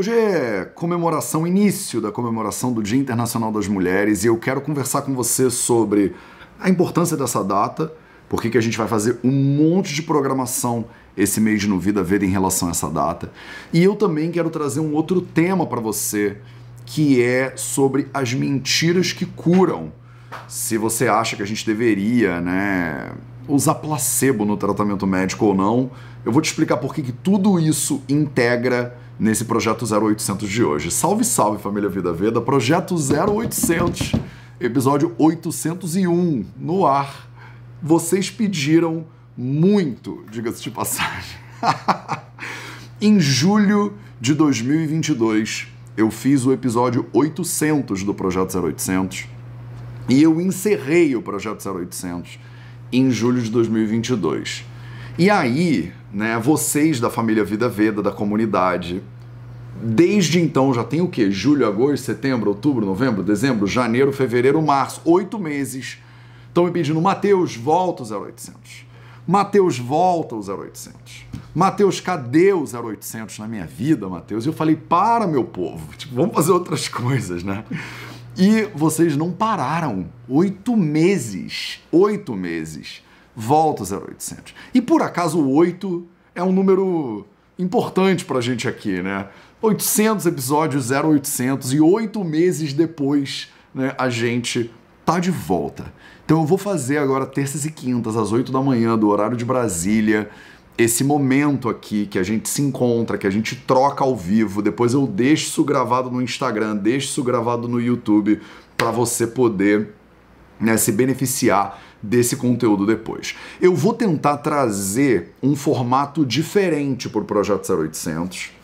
Hoje é comemoração, início da comemoração do Dia Internacional das Mulheres e eu quero conversar com você sobre a importância dessa data, por que a gente vai fazer um monte de programação esse mês de No Vida Veda em relação a essa data. E eu também quero trazer um outro tema para você, que é sobre as mentiras que curam. Se você acha que a gente deveria, né, usar placebo no tratamento médico ou não, eu vou te explicar por que tudo isso integra nesse projeto 0800 de hoje. Salve, salve família Vida Veda, projeto 0800, episódio 801 no ar. Vocês pediram muito, diga-se de passagem. em julho de 2022, eu fiz o episódio 800 do projeto 0800 e eu encerrei o projeto 0800 em julho de 2022. E aí, né, vocês da família Vida Veda, da comunidade, desde então já tem o que? Julho, agosto, setembro, outubro, novembro, dezembro, janeiro, fevereiro, março, oito meses. Estão me pedindo, Mateus, volta o 0800. Mateus, volta o 0800. Mateus, cadê o 0800 na minha vida, Mateus? E eu falei, para, meu povo, tipo, vamos fazer outras coisas, né? E vocês não pararam. Oito meses. Oito meses volta 0800. E por acaso o 8 é um número importante pra gente aqui, né? 800 episódios 0800 e oito meses depois, né, a gente tá de volta. Então eu vou fazer agora terças e quintas às 8 da manhã do horário de Brasília, esse momento aqui que a gente se encontra, que a gente troca ao vivo, depois eu deixo isso gravado no Instagram, deixo isso gravado no YouTube para você poder né, se beneficiar desse conteúdo depois. Eu vou tentar trazer um formato diferente para o Projeto 0800.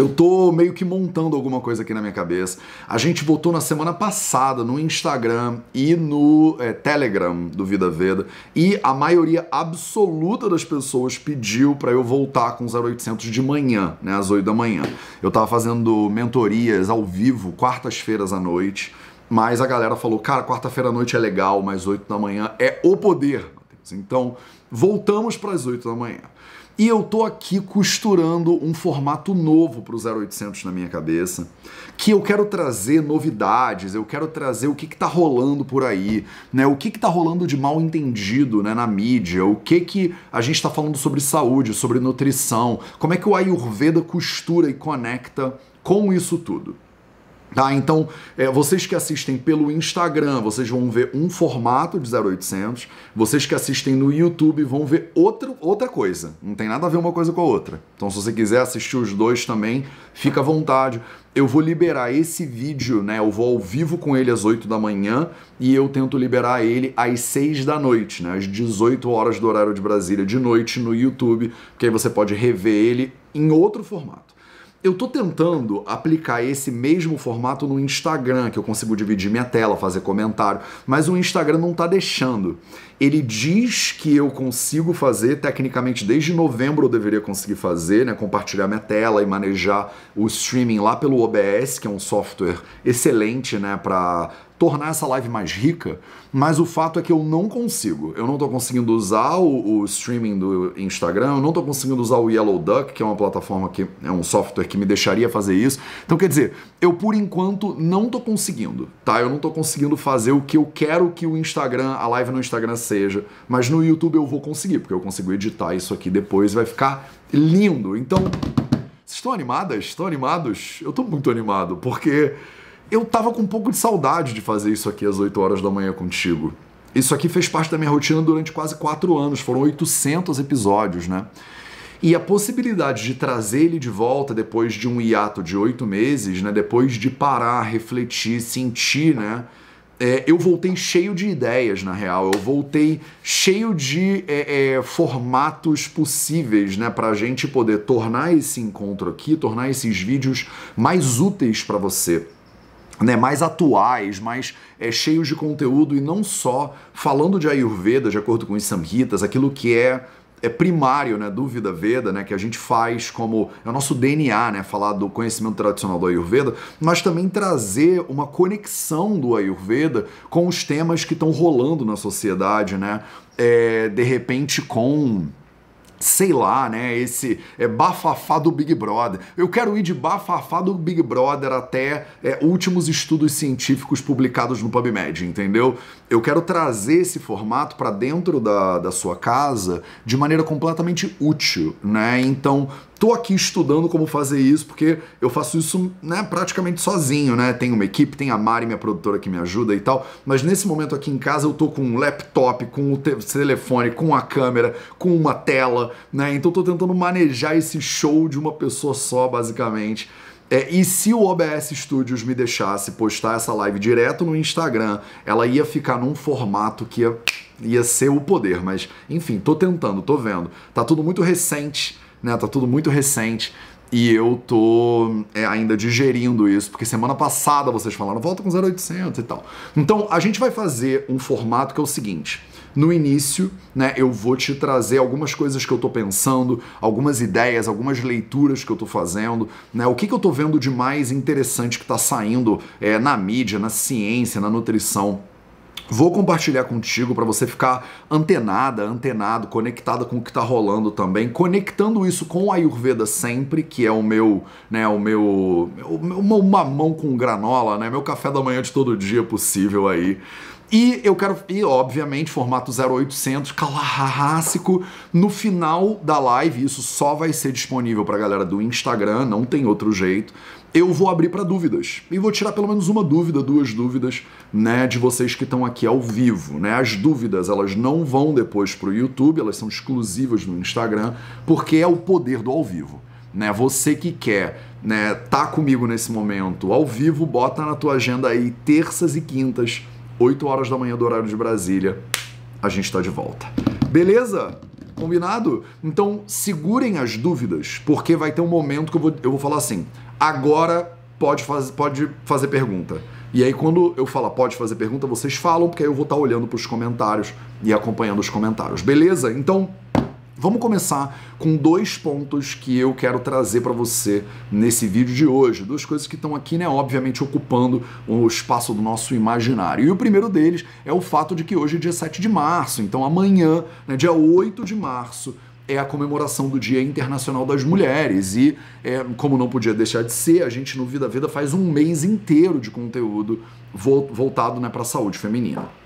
Eu tô meio que montando alguma coisa aqui na minha cabeça. A gente votou na semana passada no Instagram e no é, Telegram do Vida Veda e a maioria absoluta das pessoas pediu para eu voltar com 0800 de manhã, né, às 8 da manhã. Eu tava fazendo mentorias ao vivo quartas-feiras à noite mas a galera falou, cara, quarta-feira à noite é legal, mas 8 da manhã é o poder. Então, voltamos para as 8 da manhã. E eu tô aqui costurando um formato novo para o 0800 na minha cabeça, que eu quero trazer novidades, eu quero trazer o que está rolando por aí, né? O que está rolando de mal entendido né, na mídia, o que que a gente está falando sobre saúde, sobre nutrição, como é que o Ayurveda costura e conecta com isso tudo. Tá? Então, é, vocês que assistem pelo Instagram, vocês vão ver um formato de 0800. Vocês que assistem no YouTube vão ver outro, outra coisa. Não tem nada a ver uma coisa com a outra. Então, se você quiser assistir os dois também, fica à vontade. Eu vou liberar esse vídeo, né? Eu vou ao vivo com ele às 8 da manhã e eu tento liberar ele às 6 da noite, né? Às 18 horas do horário de Brasília de noite no YouTube, que aí você pode rever ele em outro formato. Eu tô tentando aplicar esse mesmo formato no Instagram, que eu consigo dividir minha tela, fazer comentário, mas o Instagram não tá deixando. Ele diz que eu consigo fazer, tecnicamente desde novembro eu deveria conseguir fazer, né, compartilhar minha tela e manejar o streaming lá pelo OBS, que é um software excelente, né, para tornar essa live mais rica, mas o fato é que eu não consigo. Eu não estou conseguindo usar o, o, streaming do Instagram, eu não estou conseguindo usar o Yellow Duck, que é uma plataforma que é um software que me deixaria fazer isso. Então, quer dizer, eu por enquanto não estou conseguindo, tá? Eu não estou conseguindo fazer o que eu quero que o Instagram, a live no Instagram seja, mas no YouTube eu vou conseguir, porque eu consigo editar isso aqui depois, vai ficar lindo. Então, vocês estão animadas? Estão animados? Eu estou muito animado, porque eu tava com um pouco de saudade de fazer isso aqui às 8 horas da manhã contigo. Isso aqui fez parte da minha rotina durante quase 4 anos, foram 800 episódios, né? E a possibilidade de trazer ele de volta depois de um hiato de oito meses, né? Depois de parar, refletir, sentir, né? É, eu voltei cheio de ideias, na real. Eu voltei cheio de é, é, formatos possíveis, né? Pra gente poder tornar esse encontro aqui, tornar esses vídeos mais úteis para você né, mais atuais, mais é, cheios de conteúdo e não só falando de Ayurveda, de acordo com os Samhitas, aquilo que é é primário, né, do Vida Veda, né, que a gente faz como é o nosso DNA, né, falar do conhecimento tradicional do Ayurveda, mas também trazer uma conexão do Ayurveda com os temas que estão rolando na sociedade, né, é, de repente com sei lá, né, esse é, bafafá do Big Brother. Eu quero ir de bafafá do Big Brother até é, últimos estudos científicos publicados no PubMed, entendeu? Eu quero trazer esse formato para dentro da, da sua casa de maneira completamente útil, né? Então, tô aqui estudando como fazer isso, porque eu faço isso né, praticamente sozinho, né? Tem uma equipe, tem a Mari, minha produtora, que me ajuda e tal, mas nesse momento aqui em casa eu tô com um laptop, com o telefone, com a câmera, com uma tela, né? Então tô tentando manejar esse show de uma pessoa só, basicamente. É, e se o OBS Studios me deixasse postar essa live direto no Instagram, ela ia ficar num formato que ia, ia ser o poder. Mas, enfim, tô tentando, tô vendo. Tá tudo muito recente, né? Tá tudo muito recente. E eu tô é, ainda digerindo isso, porque semana passada vocês falaram, volta com 0800 e tal. Então, a gente vai fazer um formato que é o seguinte. No início, né, eu vou te trazer algumas coisas que eu tô pensando, algumas ideias, algumas leituras que eu tô fazendo, né, o que, que eu tô vendo de mais interessante que tá saindo é, na mídia, na ciência, na nutrição? Vou compartilhar contigo para você ficar antenada, antenado, conectada com o que está rolando também, conectando isso com o Ayurveda sempre, que é o meu, né, o meu, uma mão com granola, né, meu café da manhã de todo dia possível aí. E eu quero, e obviamente, formato 0800, clássico. No final da live, isso só vai ser disponível para a galera do Instagram, não tem outro jeito eu vou abrir para dúvidas e vou tirar pelo menos uma dúvida, duas dúvidas, né, de vocês que estão aqui ao vivo, né? As dúvidas, elas não vão depois para o YouTube, elas são exclusivas no Instagram, porque é o poder do ao vivo, né? Você que quer, né, tá comigo nesse momento ao vivo, bota na tua agenda aí terças e quintas, 8 horas da manhã do horário de Brasília. A gente está de volta. Beleza? Combinado? Então segurem as dúvidas, porque vai ter um momento que eu vou, eu vou falar assim: agora pode, faz, pode fazer pergunta. E aí, quando eu falar pode fazer pergunta, vocês falam, porque aí eu vou estar olhando para os comentários e acompanhando os comentários. Beleza? Então, Vamos começar com dois pontos que eu quero trazer para você nesse vídeo de hoje. Duas coisas que estão aqui, né, obviamente, ocupando o espaço do nosso imaginário. E o primeiro deles é o fato de que hoje é dia 7 de março, então amanhã, né, dia 8 de março, é a comemoração do Dia Internacional das Mulheres. E, é, como não podia deixar de ser, a gente no Vida Vida faz um mês inteiro de conteúdo voltado né, para a saúde feminina.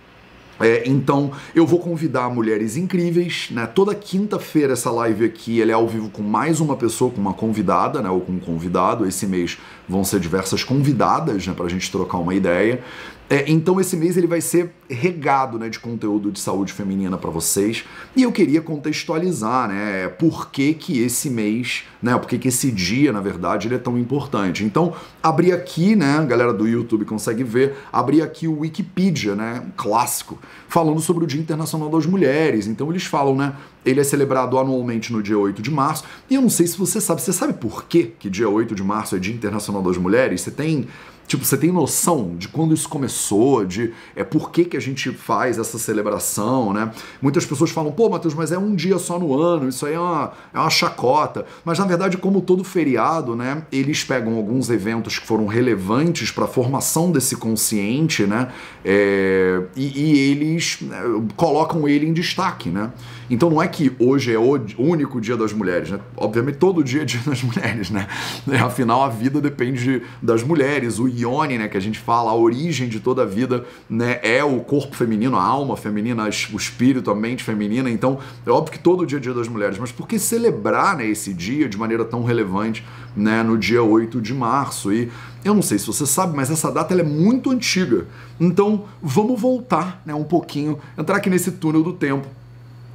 É, então eu vou convidar mulheres incríveis, né? Toda quinta-feira essa live aqui ela é ao vivo com mais uma pessoa, com uma convidada, né? Ou com um convidado. Esse mês vão ser diversas convidadas, né? Para a gente trocar uma ideia. É, então esse mês ele vai ser regado né, de conteúdo de saúde feminina para vocês e eu queria contextualizar né, por que, que esse mês, né, por que, que esse dia, na verdade, ele é tão importante. Então, abri aqui, né, a galera do YouTube consegue ver, abri aqui o Wikipedia, né, clássico, falando sobre o Dia Internacional das Mulheres. Então eles falam, né, ele é celebrado anualmente no dia 8 de março. E eu não sei se você sabe, você sabe por quê que dia 8 de março é Dia Internacional das Mulheres? Você tem Tipo, você tem noção de quando isso começou, de é por que, que a gente faz essa celebração, né? Muitas pessoas falam, pô, Matheus, mas é um dia só no ano, isso aí é uma, é uma chacota. Mas na verdade, como todo feriado, né? Eles pegam alguns eventos que foram relevantes para a formação desse consciente, né? É, e, e, eles né, colocam ele em destaque, né? Então não é que hoje é o único dia das mulheres, né? Obviamente todo dia é dia das mulheres, né? Afinal, a vida depende das mulheres, o Ione, né, que a gente fala, a origem de toda a vida, né, é o corpo feminino, a alma feminina, o espírito, a mente feminina. Então, é óbvio que todo dia é dia das mulheres, mas por que celebrar, né, esse dia de maneira tão relevante, né, no dia 8 de março? E eu não sei se você sabe, mas essa data é muito antiga. Então, vamos voltar, né, um pouquinho, entrar aqui nesse túnel do tempo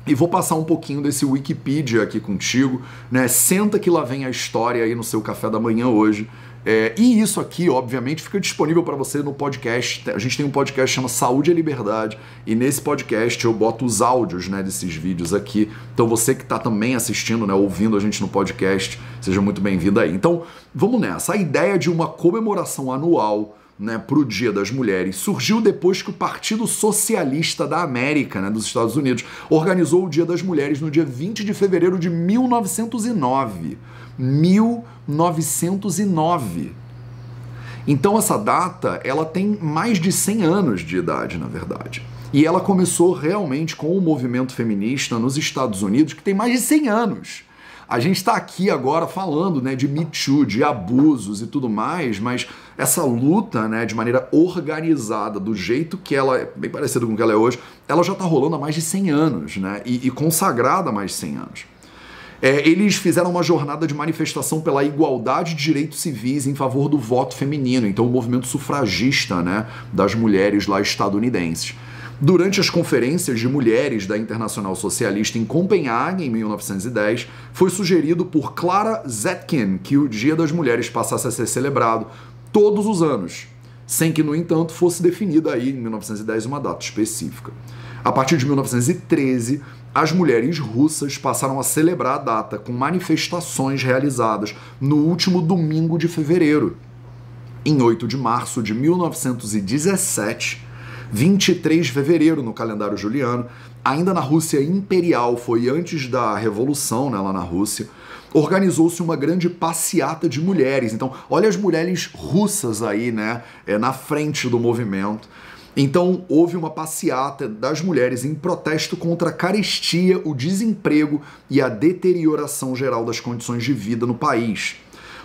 e vou passar um pouquinho desse Wikipedia aqui contigo, né? Senta que lá vem a história aí no seu café da manhã hoje. É, e isso aqui, obviamente, fica disponível para você no podcast. A gente tem um podcast que chama Saúde e Liberdade, e nesse podcast eu boto os áudios né, desses vídeos aqui. Então você que está também assistindo, né, ouvindo a gente no podcast, seja muito bem-vindo aí. Então, vamos nessa. A ideia de uma comemoração anual né, para o Dia das Mulheres surgiu depois que o Partido Socialista da América, né, dos Estados Unidos, organizou o Dia das Mulheres no dia 20 de fevereiro de 1909. 1909. Então essa data, ela tem mais de 100 anos de idade, na verdade. E ela começou realmente com o movimento feminista nos Estados Unidos, que tem mais de 100 anos. A gente está aqui agora falando né, de Me Too, de abusos e tudo mais, mas essa luta né, de maneira organizada, do jeito que ela é, bem parecida com o que ela é hoje, ela já está rolando há mais de 100 anos né, e, e consagrada há mais de 100 anos. É, eles fizeram uma jornada de manifestação pela igualdade de direitos civis em favor do voto feminino, então o movimento sufragista né, das mulheres lá estadunidenses. Durante as conferências de mulheres da Internacional Socialista em Copenhague, em 1910, foi sugerido por Clara Zetkin que o Dia das Mulheres passasse a ser celebrado todos os anos, sem que, no entanto, fosse definida aí, em 1910, uma data específica. A partir de 1913, as mulheres russas passaram a celebrar a data com manifestações realizadas no último domingo de fevereiro. Em 8 de março de 1917, 23 de fevereiro no calendário juliano, ainda na Rússia imperial, foi antes da revolução né, lá na Rússia, organizou-se uma grande passeata de mulheres. Então, olha as mulheres russas aí, né, é, na frente do movimento. Então, houve uma passeata das mulheres em protesto contra a carestia, o desemprego e a deterioração geral das condições de vida no país.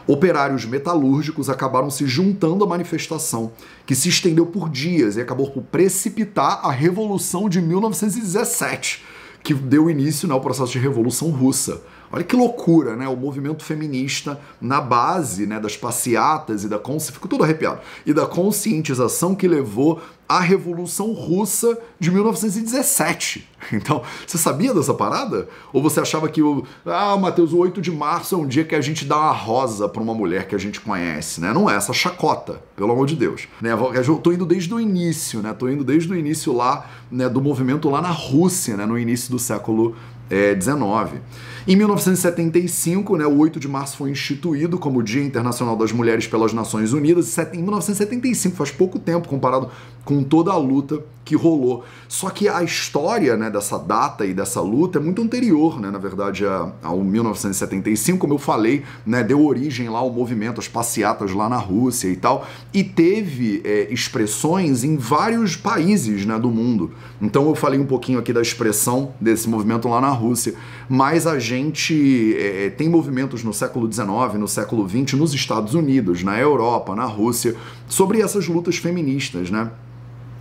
Operários metalúrgicos acabaram se juntando à manifestação, que se estendeu por dias e acabou por precipitar a Revolução de 1917, que deu início né, ao processo de Revolução Russa. Olha que loucura, né? O movimento feminista na base né, das passeatas e da consci... Fico todo arrepiado. E da conscientização que levou à Revolução Russa de 1917. Então, você sabia dessa parada? Ou você achava que o. Ah, Matheus, o 8 de março é um dia que a gente dá uma rosa para uma mulher que a gente conhece, né? Não é essa chacota, pelo amor de Deus. Né? Eu tô indo desde o início, né? Tô indo desde o início lá, né, do movimento lá na Rússia, né? No início do século é, 19. Em 1975, né, o 8 de março foi instituído como Dia Internacional das Mulheres pelas Nações Unidas, em 1975, faz pouco tempo comparado com toda a luta que rolou. Só que a história né, dessa data e dessa luta é muito anterior, né, na verdade, ao 1975, como eu falei, né, deu origem lá ao movimento, as passeatas lá na Rússia e tal, e teve é, expressões em vários países né, do mundo. Então eu falei um pouquinho aqui da expressão desse movimento lá na Rússia, mas a gente é, tem movimentos no século XIX, no século XX, nos Estados Unidos, na Europa, na Rússia, sobre essas lutas feministas, né?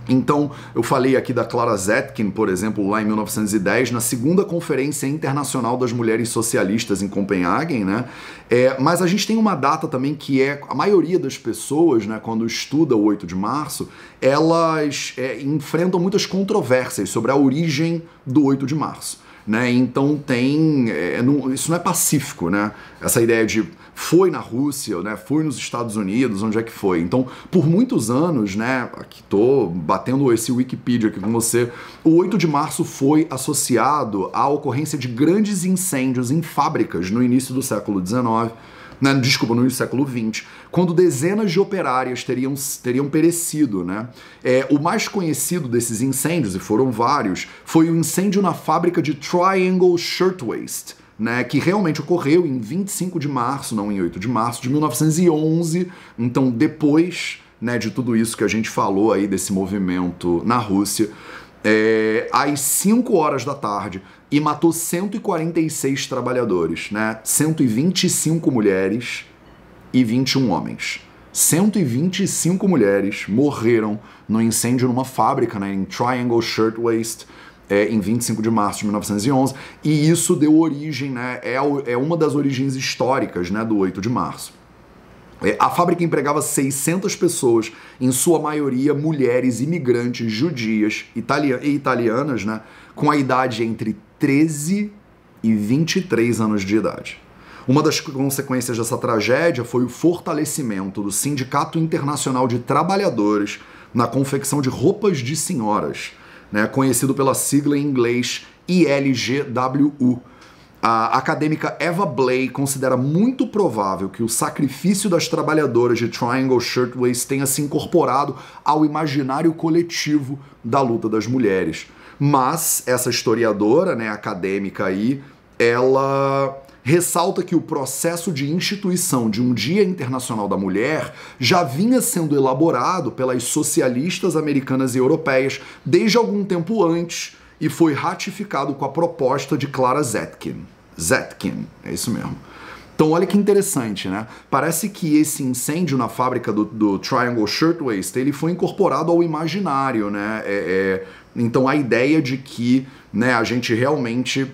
Então, eu falei aqui da Clara Zetkin, por exemplo, lá em 1910, na segunda Conferência Internacional das Mulheres Socialistas em Copenhague, né? É, mas a gente tem uma data também que é a maioria das pessoas, né, quando estuda o 8 de março, elas é, enfrentam muitas controvérsias sobre a origem do 8 de março. Né? Então tem. É, não, isso não é pacífico, né? Essa ideia de foi na Rússia, né? Foi nos Estados Unidos, onde é que foi? Então, por muitos anos, né? Aqui tô batendo esse Wikipedia aqui com você. O 8 de março foi associado à ocorrência de grandes incêndios em fábricas no início do século XIX né, desculpa, no século XX, quando dezenas de operárias teriam, teriam perecido. Né? É, o mais conhecido desses incêndios, e foram vários, foi o incêndio na fábrica de Triangle Shirtwaist, né, que realmente ocorreu em 25 de março, não em 8 de março de 1911, então depois né, de tudo isso que a gente falou aí desse movimento na Rússia, é, às 5 horas da tarde, e matou 146 trabalhadores, né? 125 mulheres e 21 homens. 125 mulheres morreram no incêndio numa fábrica né, em Triangle Shirtwaist é, em 25 de março de 1911 e isso deu origem, né, é, é uma das origens históricas né, do 8 de março. É, a fábrica empregava 600 pessoas, em sua maioria mulheres imigrantes judias e italianas, né, com a idade entre 13 e 23 anos de idade. Uma das consequências dessa tragédia foi o fortalecimento do Sindicato Internacional de Trabalhadores na confecção de roupas de senhoras, né, conhecido pela sigla em inglês ILGWU. A acadêmica Eva Blay considera muito provável que o sacrifício das trabalhadoras de Triangle Shirtwaist tenha se incorporado ao imaginário coletivo da luta das mulheres. Mas essa historiadora, né, acadêmica aí, ela ressalta que o processo de instituição de um Dia Internacional da Mulher já vinha sendo elaborado pelas socialistas americanas e europeias desde algum tempo antes e foi ratificado com a proposta de Clara Zetkin. Zetkin, é isso mesmo. Então olha que interessante, né? Parece que esse incêndio na fábrica do, do Triangle Shirtwaist ele foi incorporado ao imaginário, né? É, é, então a ideia de que né, a gente realmente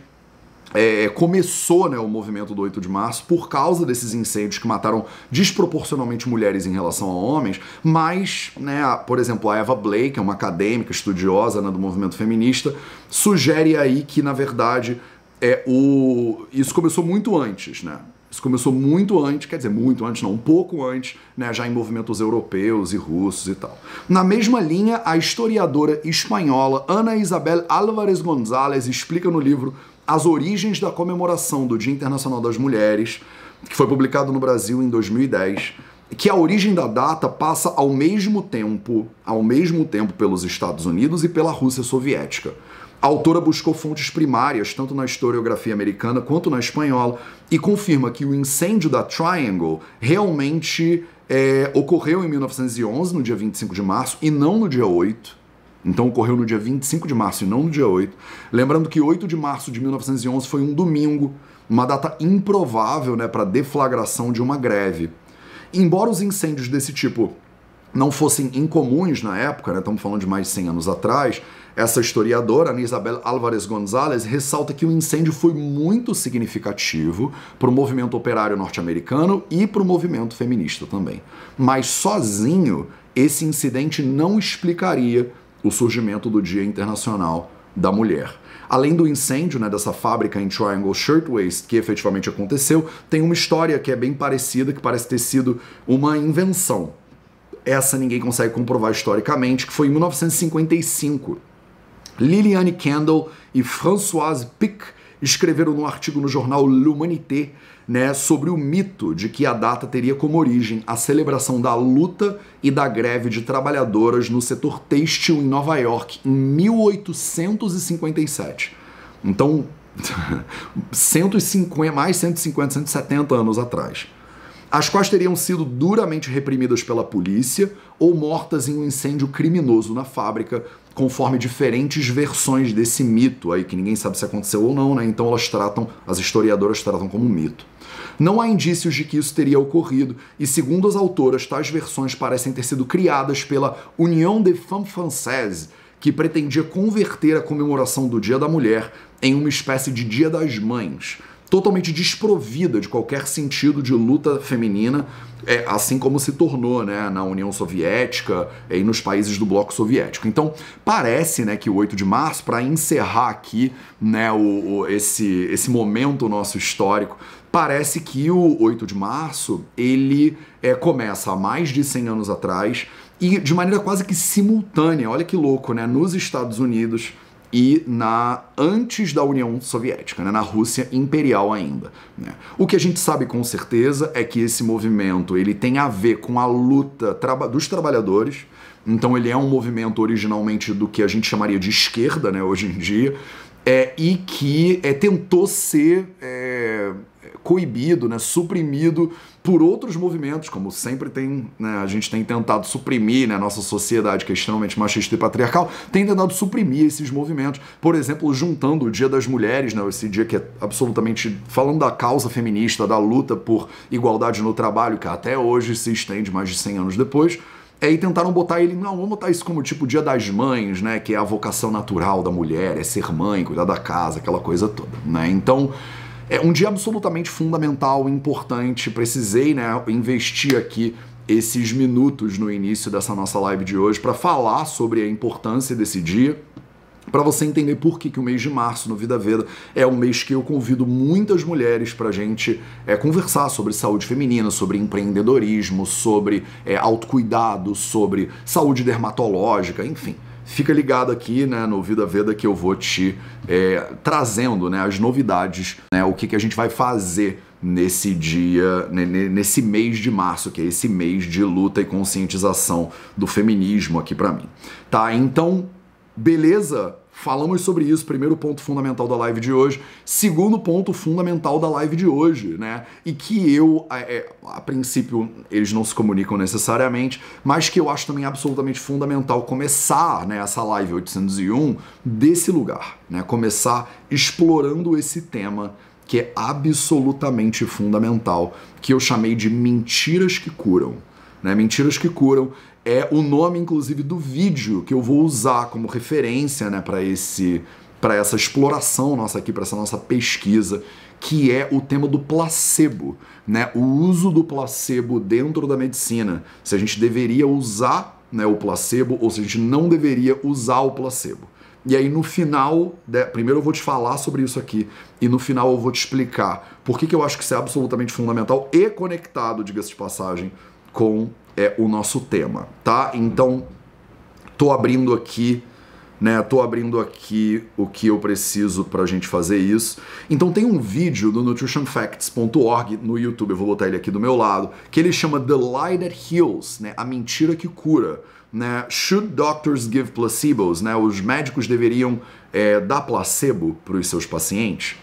é, começou né, o movimento do 8 de março por causa desses incêndios que mataram desproporcionalmente mulheres em relação a homens, mas, né, a, por exemplo, a Eva Blake, é uma acadêmica estudiosa né, do movimento feminista, sugere aí que, na verdade, é, o, isso começou muito antes, né? Isso começou muito antes, quer dizer, muito antes, não, um pouco antes, né, já em movimentos europeus e russos e tal. Na mesma linha, a historiadora espanhola Ana Isabel Álvarez González explica no livro As Origens da Comemoração do Dia Internacional das Mulheres, que foi publicado no Brasil em 2010, que a origem da data passa ao mesmo tempo, ao mesmo tempo pelos Estados Unidos e pela Rússia soviética. A autora buscou fontes primárias, tanto na historiografia americana quanto na espanhola, e confirma que o incêndio da Triangle realmente é, ocorreu em 1911, no dia 25 de março, e não no dia 8. Então ocorreu no dia 25 de março e não no dia 8. Lembrando que 8 de março de 1911 foi um domingo, uma data improvável né, para deflagração de uma greve. Embora os incêndios desse tipo não fossem incomuns na época, né, estamos falando de mais de 100 anos atrás, essa historiadora, Ana Isabel Álvarez González, ressalta que o incêndio foi muito significativo para o movimento operário norte-americano e para o movimento feminista também. Mas sozinho, esse incidente não explicaria o surgimento do Dia Internacional da Mulher. Além do incêndio né, dessa fábrica em Triangle Shirtwaist, que efetivamente aconteceu, tem uma história que é bem parecida, que parece ter sido uma invenção. Essa ninguém consegue comprovar historicamente, que foi em 1955 Liliane Kendall e Françoise Pic escreveram num artigo no jornal L'Humanité né, sobre o mito de que a data teria como origem a celebração da luta e da greve de trabalhadoras no setor têxtil em Nova York em 1857. Então, 150, mais 150, 170 anos atrás as quais teriam sido duramente reprimidas pela polícia ou mortas em um incêndio criminoso na fábrica, conforme diferentes versões desse mito aí, que ninguém sabe se aconteceu ou não, né? Então elas tratam, as historiadoras tratam como um mito. Não há indícios de que isso teria ocorrido, e segundo as autoras, tais versões parecem ter sido criadas pela União des Femmes Françaises, que pretendia converter a comemoração do Dia da Mulher em uma espécie de Dia das Mães, totalmente desprovida de qualquer sentido de luta feminina, é, assim como se tornou né, na União Soviética é, e nos países do bloco soviético. Então, parece né, que o 8 de março, para encerrar aqui né, o, o, esse, esse momento nosso histórico, parece que o 8 de março ele é, começa há mais de 100 anos atrás e de maneira quase que simultânea, olha que louco, né, nos Estados Unidos e na antes da União Soviética, né, na Rússia imperial ainda. Né. O que a gente sabe com certeza é que esse movimento ele tem a ver com a luta traba dos trabalhadores. Então ele é um movimento originalmente do que a gente chamaria de esquerda, né, hoje em dia, é, e que é, tentou ser é, coibido, né, suprimido por outros movimentos, como sempre tem, né, a gente tem tentado suprimir, né, a nossa sociedade que é extremamente machista e patriarcal, tem tentado suprimir esses movimentos, por exemplo, juntando o Dia das Mulheres, né, esse dia que é absolutamente falando da causa feminista, da luta por igualdade no trabalho, que até hoje se estende mais de 100 anos depois, é, e tentaram botar ele, não, vamos botar isso como tipo Dia das Mães, né, que é a vocação natural da mulher, é ser mãe, cuidar da casa, aquela coisa toda, né? Então, é um dia absolutamente fundamental, importante. Precisei, né, investir aqui esses minutos no início dessa nossa live de hoje para falar sobre a importância desse dia para você entender por que, que o mês de março no Vida Veda é um mês que eu convido muitas mulheres para a gente é, conversar sobre saúde feminina, sobre empreendedorismo, sobre é, autocuidado, sobre saúde dermatológica, enfim. Fica ligado aqui né, no Vida Veda que eu vou te é, trazendo né, as novidades, né, o que, que a gente vai fazer nesse dia, nesse mês de março, que é esse mês de luta e conscientização do feminismo aqui para mim. Tá? Então, beleza? Falamos sobre isso, primeiro ponto fundamental da live de hoje, segundo ponto fundamental da live de hoje, né? E que eu, é, a princípio, eles não se comunicam necessariamente, mas que eu acho também absolutamente fundamental começar né, essa live 801 desse lugar, né? Começar explorando esse tema que é absolutamente fundamental, que eu chamei de mentiras que curam. Né? Mentiras que curam é o nome, inclusive, do vídeo que eu vou usar como referência né, para esse para essa exploração nossa aqui, para essa nossa pesquisa, que é o tema do placebo, né? O uso do placebo dentro da medicina. Se a gente deveria usar né, o placebo ou se a gente não deveria usar o placebo. E aí no final, né, primeiro eu vou te falar sobre isso aqui, e no final eu vou te explicar por que, que eu acho que isso é absolutamente fundamental e conectado, diga-se de passagem, com é o nosso tema, tá? Então, tô abrindo aqui, né? Tô abrindo aqui o que eu preciso pra gente fazer isso. Então tem um vídeo do nutritionfacts.org no YouTube, eu vou botar ele aqui do meu lado, que ele chama The Lie That Heals, né? A mentira que cura. Né? Should doctors give placebos? Né? Os médicos deveriam é, dar placebo para os seus pacientes?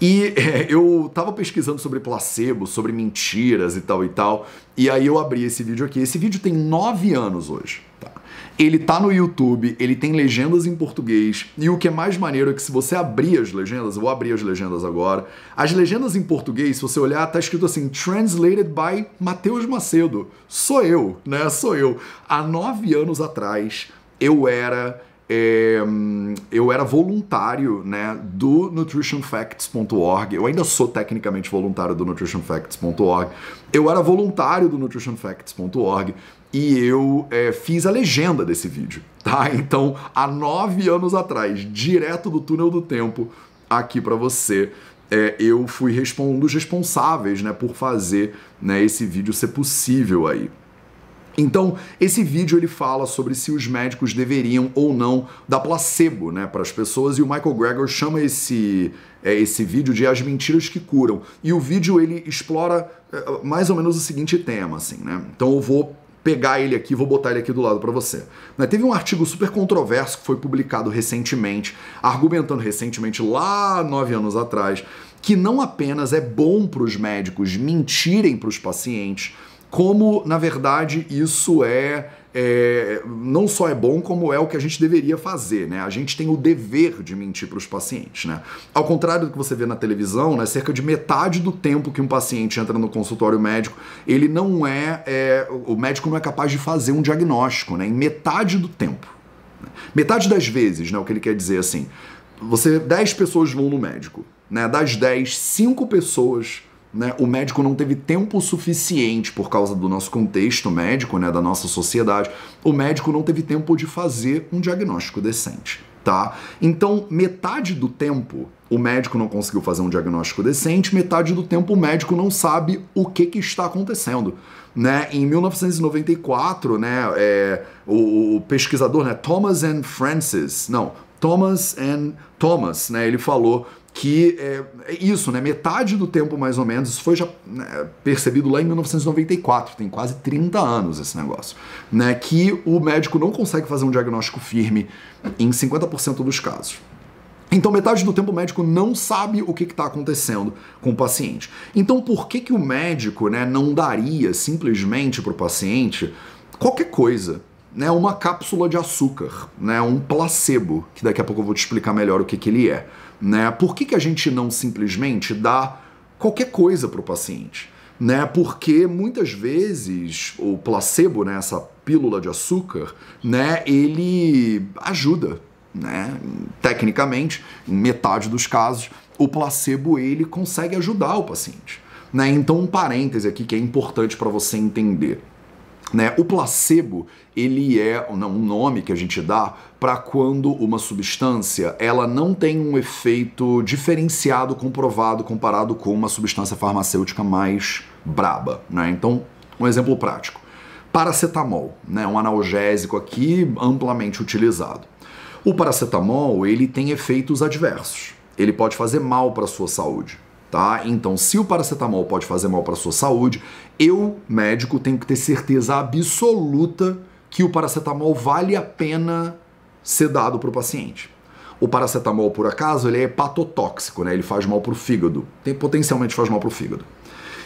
E é, eu tava pesquisando sobre placebo, sobre mentiras e tal e tal, e aí eu abri esse vídeo aqui. Esse vídeo tem nove anos hoje. Tá? Ele tá no YouTube, ele tem legendas em português, e o que é mais maneiro é que se você abrir as legendas, eu vou abrir as legendas agora, as legendas em português, se você olhar, tá escrito assim, translated by Matheus Macedo. Sou eu, né? Sou eu. Há nove anos atrás, eu era é, eu era voluntário né, do nutritionfacts.org. Eu ainda sou tecnicamente voluntário do nutritionfacts.org. Eu era voluntário do nutritionfacts.org e eu é, fiz a legenda desse vídeo, tá? Então, há nove anos atrás, direto do túnel do tempo, aqui para você, é, eu fui um dos responsáveis, né, por fazer né, esse vídeo ser possível aí. Então, esse vídeo ele fala sobre se os médicos deveriam ou não dar placebo né, para as pessoas e o Michael Gregor chama esse, é, esse vídeo de As Mentiras que Curam. E o vídeo ele explora é, mais ou menos o seguinte tema, assim, né? Então eu vou pegar ele aqui, vou botar ele aqui do lado para você. Né, teve um artigo super controverso que foi publicado recentemente, argumentando recentemente, lá nove anos atrás, que não apenas é bom para os médicos mentirem para os pacientes, como na verdade isso é, é, não só é bom, como é o que a gente deveria fazer, né? A gente tem o dever de mentir para os pacientes, né? Ao contrário do que você vê na televisão, né? Cerca de metade do tempo que um paciente entra no consultório médico, ele não é, é o médico não é capaz de fazer um diagnóstico, né? Em metade do tempo, metade das vezes, né? O que ele quer dizer assim, você 10 pessoas vão no médico, né? Das 10, 5 pessoas né, o médico não teve tempo suficiente por causa do nosso contexto médico, né, da nossa sociedade, o médico não teve tempo de fazer um diagnóstico decente, tá? Então, metade do tempo o médico não conseguiu fazer um diagnóstico decente, metade do tempo o médico não sabe o que, que está acontecendo. Né? Em 1994, né, é, o, o, pesquisador né, Thomas and Francis, não, Thomas and Thomas, né, ele falou que é, é, isso, né? Metade do tempo, mais ou menos, isso foi já né, percebido lá em 1994, tem quase 30 anos esse negócio, né? Que o médico não consegue fazer um diagnóstico firme em 50% dos casos. Então, metade do tempo o médico não sabe o que está acontecendo com o paciente. Então, por que, que o médico né, não daria simplesmente para o paciente qualquer coisa? Né, uma cápsula de açúcar, né, um placebo, que daqui a pouco eu vou te explicar melhor o que, que ele é. Né? Por que, que a gente não simplesmente dá qualquer coisa para o paciente? Né? Porque muitas vezes o placebo, né, essa pílula de açúcar, né, ele ajuda. Né? Tecnicamente, em metade dos casos, o placebo ele consegue ajudar o paciente. Né? Então, um parêntese aqui que é importante para você entender. Né? O placebo ele é um nome que a gente dá para quando uma substância ela não tem um efeito diferenciado comprovado comparado com uma substância farmacêutica mais braba. Né? Então, um exemplo prático: paracetamol, né? um analgésico aqui amplamente utilizado. O paracetamol ele tem efeitos adversos. Ele pode fazer mal para a sua saúde tá? Então, se o paracetamol pode fazer mal para sua saúde, eu, médico, tenho que ter certeza absoluta que o paracetamol vale a pena ser dado para o paciente. O paracetamol, por acaso, ele é hepatotóxico, né? Ele faz mal pro fígado. Tem, potencialmente faz mal pro fígado.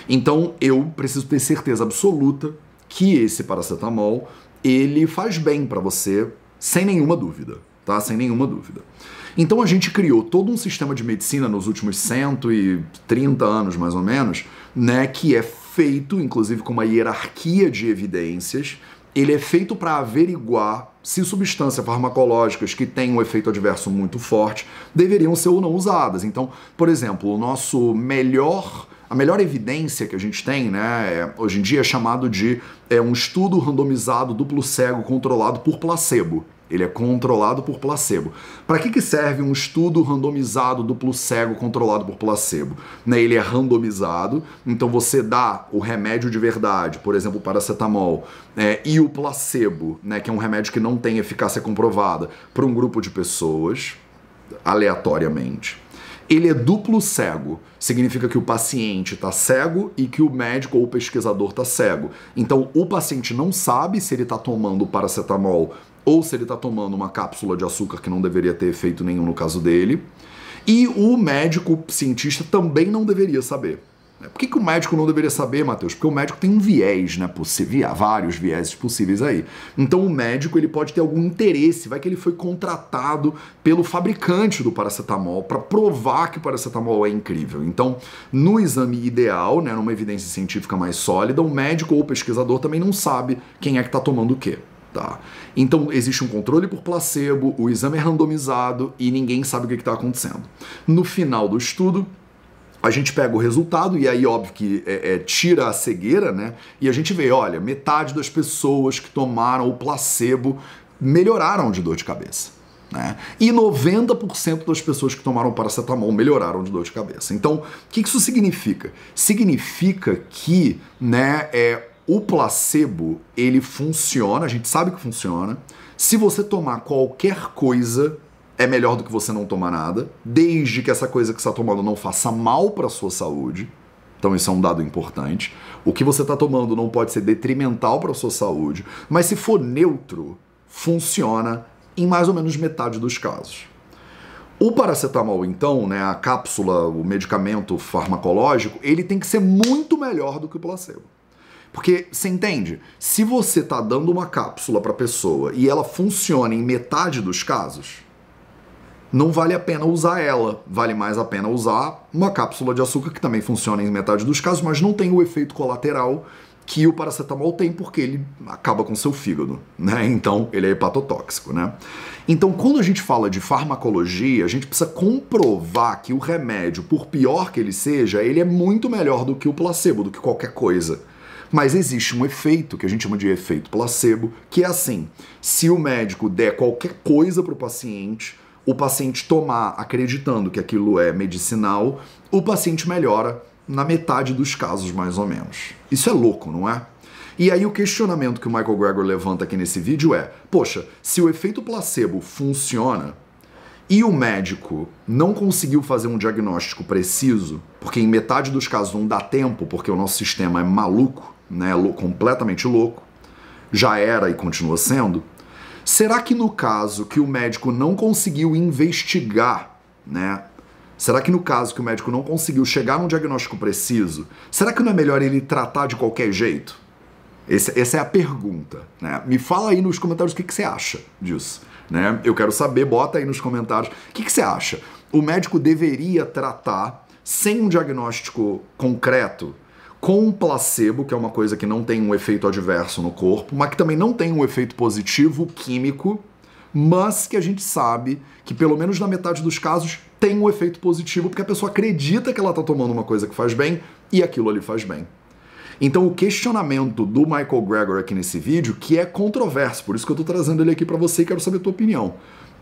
Então eu preciso ter certeza absoluta que esse paracetamol ele faz bem para você sem nenhuma dúvida, tá? Sem nenhuma dúvida. Então a gente criou todo um sistema de medicina nos últimos 130 anos, mais ou menos, né, que é feito, inclusive, com uma hierarquia de evidências. Ele é feito para averiguar se substâncias farmacológicas que têm um efeito adverso muito forte deveriam ser ou não usadas. Então, por exemplo, o nosso melhor a melhor evidência que a gente tem, né, é, hoje em dia é chamado de é, um estudo randomizado duplo cego controlado por placebo. Ele é controlado por placebo. Para que, que serve um estudo randomizado duplo cego controlado por placebo? Né, ele é randomizado, então você dá o remédio de verdade, por exemplo, o paracetamol, é, e o placebo, né, que é um remédio que não tem eficácia comprovada, para um grupo de pessoas, aleatoriamente. Ele é duplo cego. Significa que o paciente está cego e que o médico ou o pesquisador está cego. Então, o paciente não sabe se ele está tomando paracetamol ou se ele está tomando uma cápsula de açúcar que não deveria ter efeito nenhum no caso dele. E o médico cientista também não deveria saber. Né? Por que, que o médico não deveria saber, Matheus? Porque o médico tem um viés, né? Possível, vários viéses possíveis aí. Então o médico ele pode ter algum interesse, vai que ele foi contratado pelo fabricante do paracetamol para provar que o paracetamol é incrível. Então, no exame ideal, né, numa evidência científica mais sólida, o médico ou o pesquisador também não sabe quem é que está tomando o quê. Tá. Então existe um controle por placebo, o exame é randomizado e ninguém sabe o que está acontecendo. No final do estudo, a gente pega o resultado e aí, óbvio, que é, é, tira a cegueira, né? E a gente vê, olha, metade das pessoas que tomaram o placebo melhoraram de dor de cabeça. Né? E 90% das pessoas que tomaram paracetamol melhoraram de dor de cabeça. Então, o que isso significa? Significa que né, é, o placebo ele funciona, a gente sabe que funciona. Se você tomar qualquer coisa é melhor do que você não tomar nada, desde que essa coisa que você está tomando não faça mal para sua saúde. Então isso é um dado importante. O que você está tomando não pode ser detrimental para a sua saúde, mas se for neutro, funciona em mais ou menos metade dos casos. O paracetamol, então, né, a cápsula, o medicamento farmacológico, ele tem que ser muito melhor do que o placebo. Porque você entende? Se você está dando uma cápsula para a pessoa e ela funciona em metade dos casos, não vale a pena usar ela. Vale mais a pena usar uma cápsula de açúcar que também funciona em metade dos casos, mas não tem o efeito colateral que o paracetamol tem porque ele acaba com seu fígado, né? Então ele é hepatotóxico, né? Então quando a gente fala de farmacologia, a gente precisa comprovar que o remédio, por pior que ele seja, ele é muito melhor do que o placebo, do que qualquer coisa. Mas existe um efeito que a gente chama de efeito placebo, que é assim: se o médico der qualquer coisa para o paciente, o paciente tomar acreditando que aquilo é medicinal, o paciente melhora na metade dos casos, mais ou menos. Isso é louco, não é? E aí o questionamento que o Michael Gregor levanta aqui nesse vídeo é: poxa, se o efeito placebo funciona e o médico não conseguiu fazer um diagnóstico preciso, porque em metade dos casos não dá tempo, porque o nosso sistema é maluco, né, completamente louco, já era e continua sendo, Será que no caso que o médico não conseguiu investigar, né? Será que no caso que o médico não conseguiu chegar num diagnóstico preciso, será que não é melhor ele tratar de qualquer jeito? Esse, essa é a pergunta. Né? Me fala aí nos comentários o que, que você acha disso. Né? Eu quero saber, bota aí nos comentários. O que, que você acha? O médico deveria tratar sem um diagnóstico concreto com placebo, que é uma coisa que não tem um efeito adverso no corpo, mas que também não tem um efeito positivo químico, mas que a gente sabe que pelo menos na metade dos casos tem um efeito positivo porque a pessoa acredita que ela está tomando uma coisa que faz bem e aquilo ali faz bem. Então o questionamento do Michael Gregor aqui nesse vídeo, que é controverso, por isso que eu estou trazendo ele aqui para você e quero saber a tua opinião.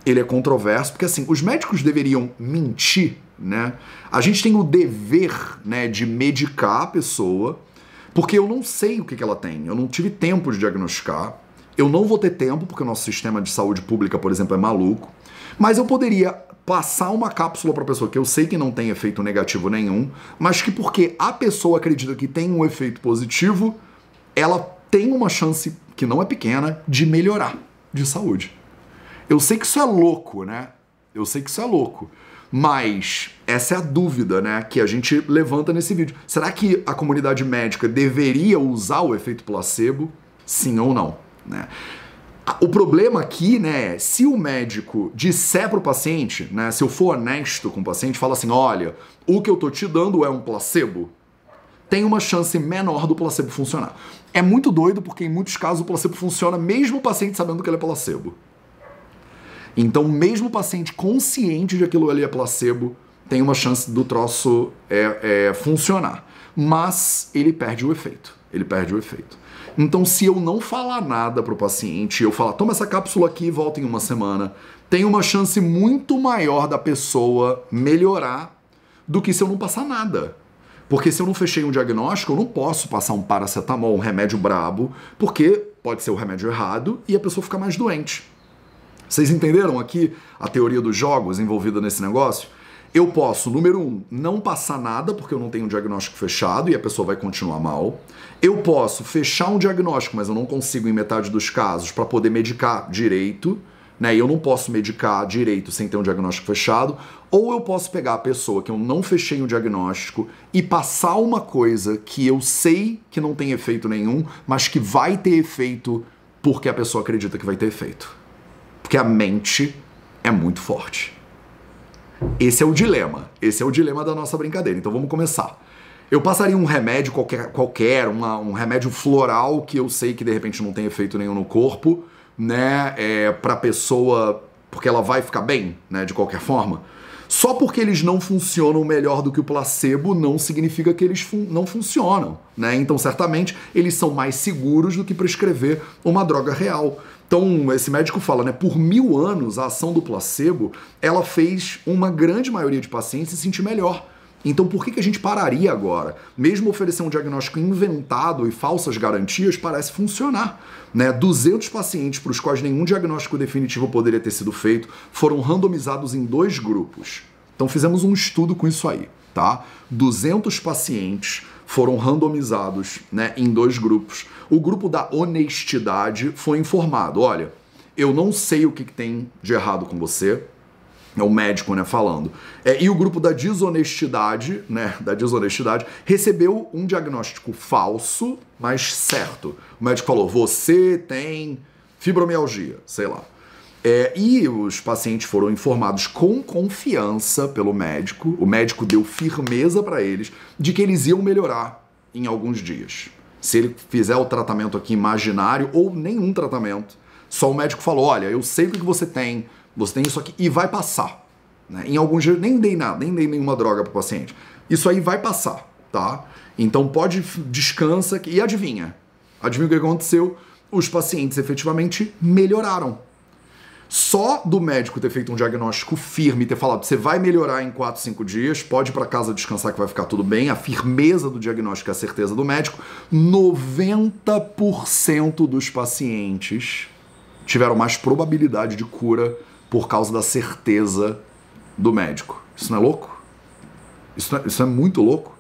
Ele é controverso porque assim, os médicos deveriam mentir né? A gente tem o dever, né, de medicar a pessoa, porque eu não sei o que, que ela tem, eu não tive tempo de diagnosticar, eu não vou ter tempo, porque o nosso sistema de saúde pública, por exemplo, é maluco, mas eu poderia passar uma cápsula para a pessoa que eu sei que não tem efeito negativo nenhum, mas que porque a pessoa acredita que tem um efeito positivo, ela tem uma chance que não é pequena de melhorar de saúde. Eu sei que isso é louco, né? Eu sei que isso é louco. Mas essa é a dúvida, né, que a gente levanta nesse vídeo. Será que a comunidade médica deveria usar o efeito placebo? Sim ou não, né? O problema aqui, né, é se o médico disser para o paciente, né, se eu for honesto com o paciente, fala assim, olha, o que eu tô te dando é um placebo, tem uma chance menor do placebo funcionar. É muito doido porque em muitos casos o placebo funciona mesmo o paciente sabendo que ele é placebo. Então, mesmo o paciente consciente de aquilo ali é placebo, tem uma chance do troço é, é, funcionar. Mas ele perde o efeito. Ele perde o efeito. Então, se eu não falar nada para o paciente, eu falar, toma essa cápsula aqui e volta em uma semana, tem uma chance muito maior da pessoa melhorar do que se eu não passar nada. Porque se eu não fechei um diagnóstico, eu não posso passar um paracetamol, um remédio brabo, porque pode ser o remédio errado e a pessoa fica mais doente. Vocês entenderam aqui a teoria dos jogos envolvida nesse negócio? Eu posso, número um, não passar nada porque eu não tenho um diagnóstico fechado e a pessoa vai continuar mal. Eu posso fechar um diagnóstico, mas eu não consigo em metade dos casos para poder medicar direito, né? E eu não posso medicar direito sem ter um diagnóstico fechado. Ou eu posso pegar a pessoa que eu não fechei um diagnóstico e passar uma coisa que eu sei que não tem efeito nenhum, mas que vai ter efeito porque a pessoa acredita que vai ter efeito. Porque a mente é muito forte. Esse é o dilema. Esse é o dilema da nossa brincadeira. Então vamos começar. Eu passaria um remédio qualquer, qualquer uma, um remédio floral que eu sei que de repente não tem efeito nenhum no corpo, né? É, pra pessoa. Porque ela vai ficar bem, né? De qualquer forma. Só porque eles não funcionam melhor do que o placebo não significa que eles fun não funcionam, né? Então, certamente, eles são mais seguros do que prescrever uma droga real. Então, esse médico fala, né? Por mil anos, a ação do placebo, ela fez uma grande maioria de pacientes se sentir melhor. Então, por que, que a gente pararia agora? Mesmo oferecer um diagnóstico inventado e falsas garantias parece funcionar. Né? 200 pacientes para os quais nenhum diagnóstico definitivo poderia ter sido feito foram randomizados em dois grupos. Então, fizemos um estudo com isso aí, tá? 200 pacientes foram randomizados né, em dois grupos. O grupo da honestidade foi informado: olha, eu não sei o que, que tem de errado com você, é o médico, né, falando. É, e o grupo da desonestidade, né, da desonestidade, recebeu um diagnóstico falso, mas certo. O médico falou: você tem fibromialgia, sei lá. É, e os pacientes foram informados com confiança pelo médico. O médico deu firmeza para eles de que eles iam melhorar em alguns dias. Se ele fizer o tratamento aqui imaginário ou nenhum tratamento, só o médico falou: olha, eu sei o que você tem, você tem isso aqui e vai passar. Né? Em alguns dias, nem dei nada, nem dei nenhuma droga para o paciente. Isso aí vai passar, tá? Então pode, descansa e adivinha. Adivinha o que aconteceu? Os pacientes efetivamente melhoraram só do médico ter feito um diagnóstico firme, ter falado você vai melhorar em 4, 5 dias, pode ir para casa descansar que vai ficar tudo bem, a firmeza do diagnóstico e a certeza do médico, 90% dos pacientes tiveram mais probabilidade de cura por causa da certeza do médico. Isso não é louco? Isso, é, isso é muito louco?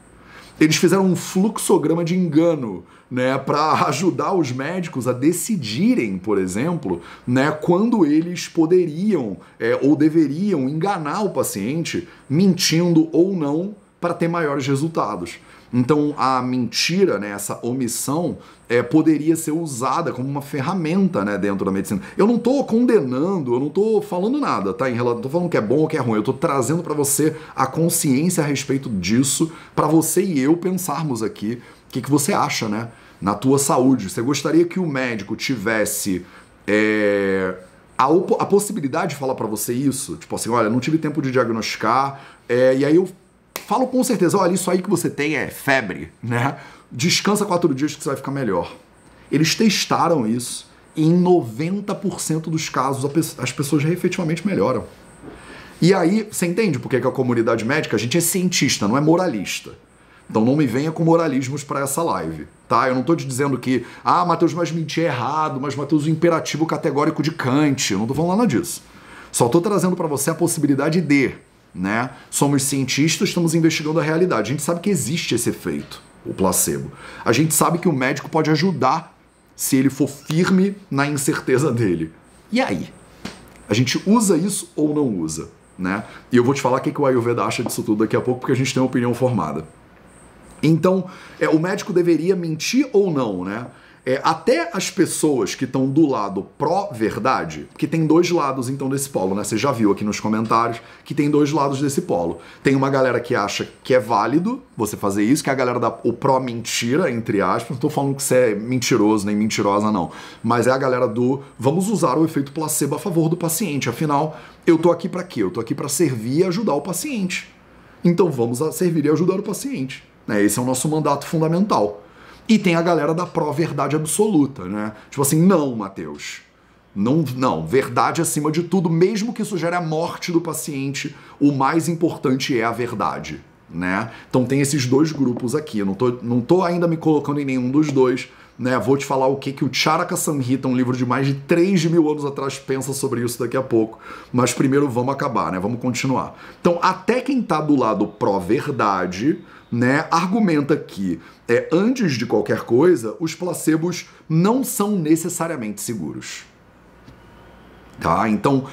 Eles fizeram um fluxograma de engano né, para ajudar os médicos a decidirem, por exemplo, né, quando eles poderiam é, ou deveriam enganar o paciente, mentindo ou não, para ter maiores resultados. Então a mentira, né, essa omissão, é, poderia ser usada como uma ferramenta né, dentro da medicina. Eu não estou condenando, eu não estou falando nada, tá? Em relação, tô falando que é bom ou que é ruim, eu estou trazendo para você a consciência a respeito disso, para você e eu pensarmos aqui o que, que você acha, né? Na tua saúde. Você gostaria que o médico tivesse. É, a, a, possibilidade de falar para você isso, tipo assim, olha, não tive tempo de diagnosticar, é, e aí eu falo com certeza, olha, isso aí que você tem é febre, né? Descansa quatro dias que você vai ficar melhor. Eles testaram isso e em 90% dos casos as pessoas efetivamente melhoram. E aí, você entende por que a comunidade médica, a gente é cientista, não é moralista. Então não me venha com moralismos para essa live, tá? Eu não estou te dizendo que, ah, Matheus, mas mentir é errado, mas Matheus, o imperativo categórico de Kant. Eu não estou falando nada disso. Só estou trazendo para você a possibilidade de né? Somos cientistas, estamos investigando a realidade. A gente sabe que existe esse efeito, o placebo. A gente sabe que o médico pode ajudar se ele for firme na incerteza dele. E aí? A gente usa isso ou não usa? né? E eu vou te falar o que, que o Ayurveda acha disso tudo daqui a pouco, porque a gente tem uma opinião formada. Então, é, o médico deveria mentir ou não, né? É, até as pessoas que estão do lado pró-verdade, que tem dois lados então desse polo, né? Você já viu aqui nos comentários que tem dois lados desse polo. Tem uma galera que acha que é válido você fazer isso, que é a galera da o pró-mentira, entre aspas. Não tô falando que você é mentiroso nem mentirosa, não. Mas é a galera do vamos usar o efeito placebo a favor do paciente. Afinal, eu tô aqui para quê? Eu tô aqui para servir e ajudar o paciente. Então vamos servir e ajudar o paciente. Né? Esse é o nosso mandato fundamental. E tem a galera da pró-verdade absoluta, né? Tipo assim, não, Mateus. Não, não, verdade acima de tudo, mesmo que isso gere a morte do paciente, o mais importante é a verdade, né? Então tem esses dois grupos aqui. Eu não tô, não tô ainda me colocando em nenhum dos dois, né? Vou te falar o que, que o Charaka Samhita, um livro de mais de 3 mil anos atrás, pensa sobre isso daqui a pouco. Mas primeiro vamos acabar, né? Vamos continuar. Então, até quem tá do lado pró-verdade né, argumenta que, é, antes de qualquer coisa, os placebos não são necessariamente seguros. Tá? Então,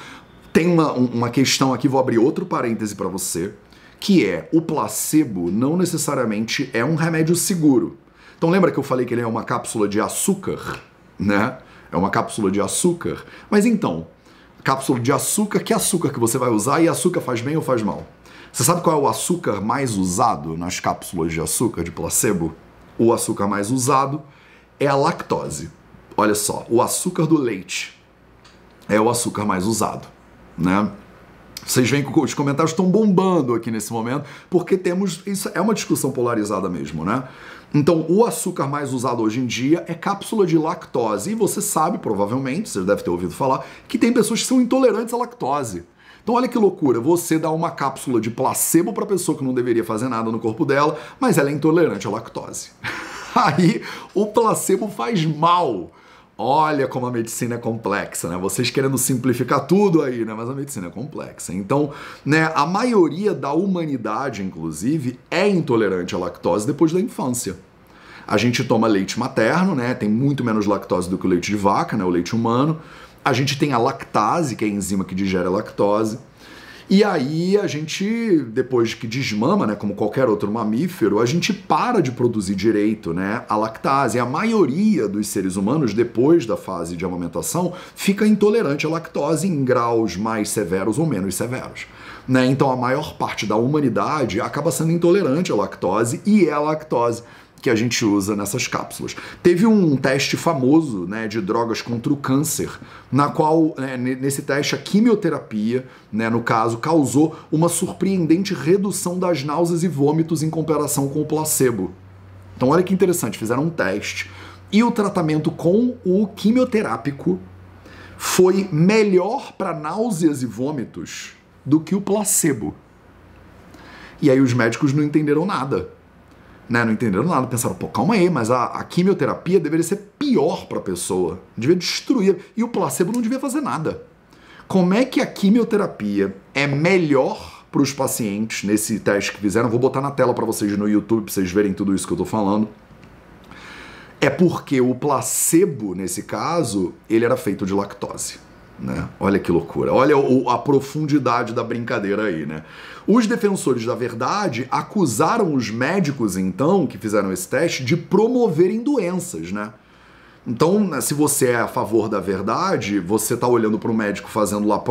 tem uma, uma questão aqui, vou abrir outro parêntese para você, que é o placebo não necessariamente é um remédio seguro. Então lembra que eu falei que ele é uma cápsula de açúcar, né? É uma cápsula de açúcar. Mas então, cápsula de açúcar, que açúcar que você vai usar e açúcar faz bem ou faz mal? Você sabe qual é o açúcar mais usado nas cápsulas de açúcar de placebo? O açúcar mais usado é a lactose. Olha só, o açúcar do leite é o açúcar mais usado, né? Vocês veem que os comentários estão bombando aqui nesse momento, porque temos. Isso é uma discussão polarizada mesmo, né? Então, o açúcar mais usado hoje em dia é cápsula de lactose. E você sabe, provavelmente, você deve ter ouvido falar, que tem pessoas que são intolerantes à lactose. Então olha que loucura, você dá uma cápsula de placebo para pessoa que não deveria fazer nada no corpo dela, mas ela é intolerante à lactose. Aí o placebo faz mal. Olha como a medicina é complexa, né? Vocês querendo simplificar tudo aí, né? Mas a medicina é complexa. Então, né, a maioria da humanidade, inclusive, é intolerante à lactose depois da infância. A gente toma leite materno, né? Tem muito menos lactose do que o leite de vaca, né? O leite humano. A gente tem a lactase, que é a enzima que digere a lactose. E aí a gente, depois que desmama, né, como qualquer outro mamífero, a gente para de produzir direito, né, a lactase. A maioria dos seres humanos, depois da fase de amamentação, fica intolerante à lactose em graus mais severos ou menos severos. Né? Então a maior parte da humanidade acaba sendo intolerante à lactose e é a lactose que a gente usa nessas cápsulas. Teve um teste famoso né, de drogas contra o câncer, na qual, né, nesse teste, a quimioterapia, né, no caso, causou uma surpreendente redução das náuseas e vômitos em comparação com o placebo. Então, olha que interessante, fizeram um teste e o tratamento com o quimioterápico foi melhor para náuseas e vômitos do que o placebo. E aí os médicos não entenderam nada né, não entenderam nada, pensaram, pô, calma aí, mas a, a quimioterapia deveria ser pior para a pessoa, devia destruir, e o placebo não devia fazer nada. Como é que a quimioterapia é melhor para os pacientes nesse teste que fizeram? Vou botar na tela para vocês no YouTube, para vocês verem tudo isso que eu estou falando. É porque o placebo, nesse caso, ele era feito de lactose. Né? Olha que loucura. Olha o, a profundidade da brincadeira aí, né? Os defensores da verdade acusaram os médicos, então, que fizeram esse teste, de promoverem doenças, né? Então, né, se você é a favor da verdade, você está olhando para o médico fazendo lá,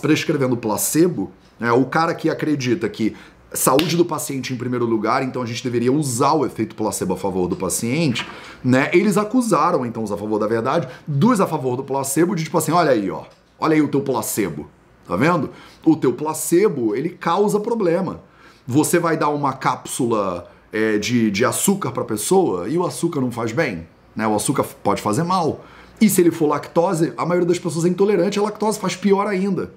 prescrevendo placebo, né? o cara que acredita que saúde do paciente em primeiro lugar, então a gente deveria usar o efeito placebo a favor do paciente, né? Eles acusaram então os a favor da verdade, dos a favor do placebo, de tipo assim, olha aí, ó, olha aí o teu placebo, tá vendo? O teu placebo, ele causa problema. Você vai dar uma cápsula é, de, de açúcar para pessoa e o açúcar não faz bem, né? O açúcar pode fazer mal. E se ele for lactose, a maioria das pessoas é intolerante à lactose, faz pior ainda.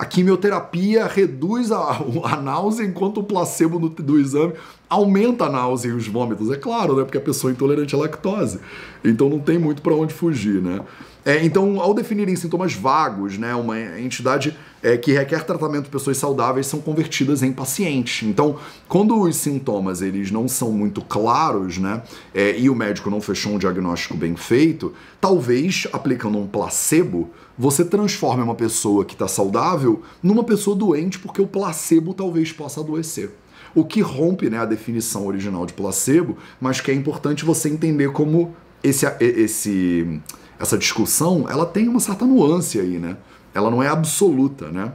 A quimioterapia reduz a, a náusea, enquanto o placebo do, do, exame aumenta a náusea e os vômitos. É claro, né? Porque a pessoa é intolerante à lactose. Então não tem muito para onde fugir, né? É, então, ao definirem sintomas vagos, né, uma entidade é, que requer tratamento de pessoas saudáveis são convertidas em pacientes. Então, quando os sintomas eles não são muito claros, né, é, e o médico não fechou um diagnóstico bem feito, talvez aplicando um placebo você transforme uma pessoa que está saudável numa pessoa doente porque o placebo talvez possa adoecer. O que rompe né, a definição original de placebo, mas que é importante você entender como esse, esse essa discussão, ela tem uma certa nuance aí, né? Ela não é absoluta, né?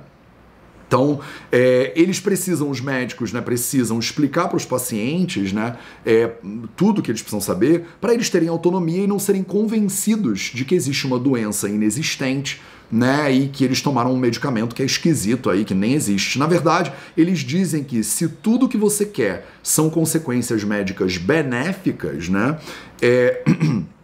Então, é, eles precisam, os médicos, né, precisam explicar para os pacientes, né, é, tudo que eles precisam saber, para eles terem autonomia e não serem convencidos de que existe uma doença inexistente, né, e que eles tomaram um medicamento que é esquisito aí, que nem existe. Na verdade, eles dizem que se tudo que você quer são consequências médicas benéficas, né, é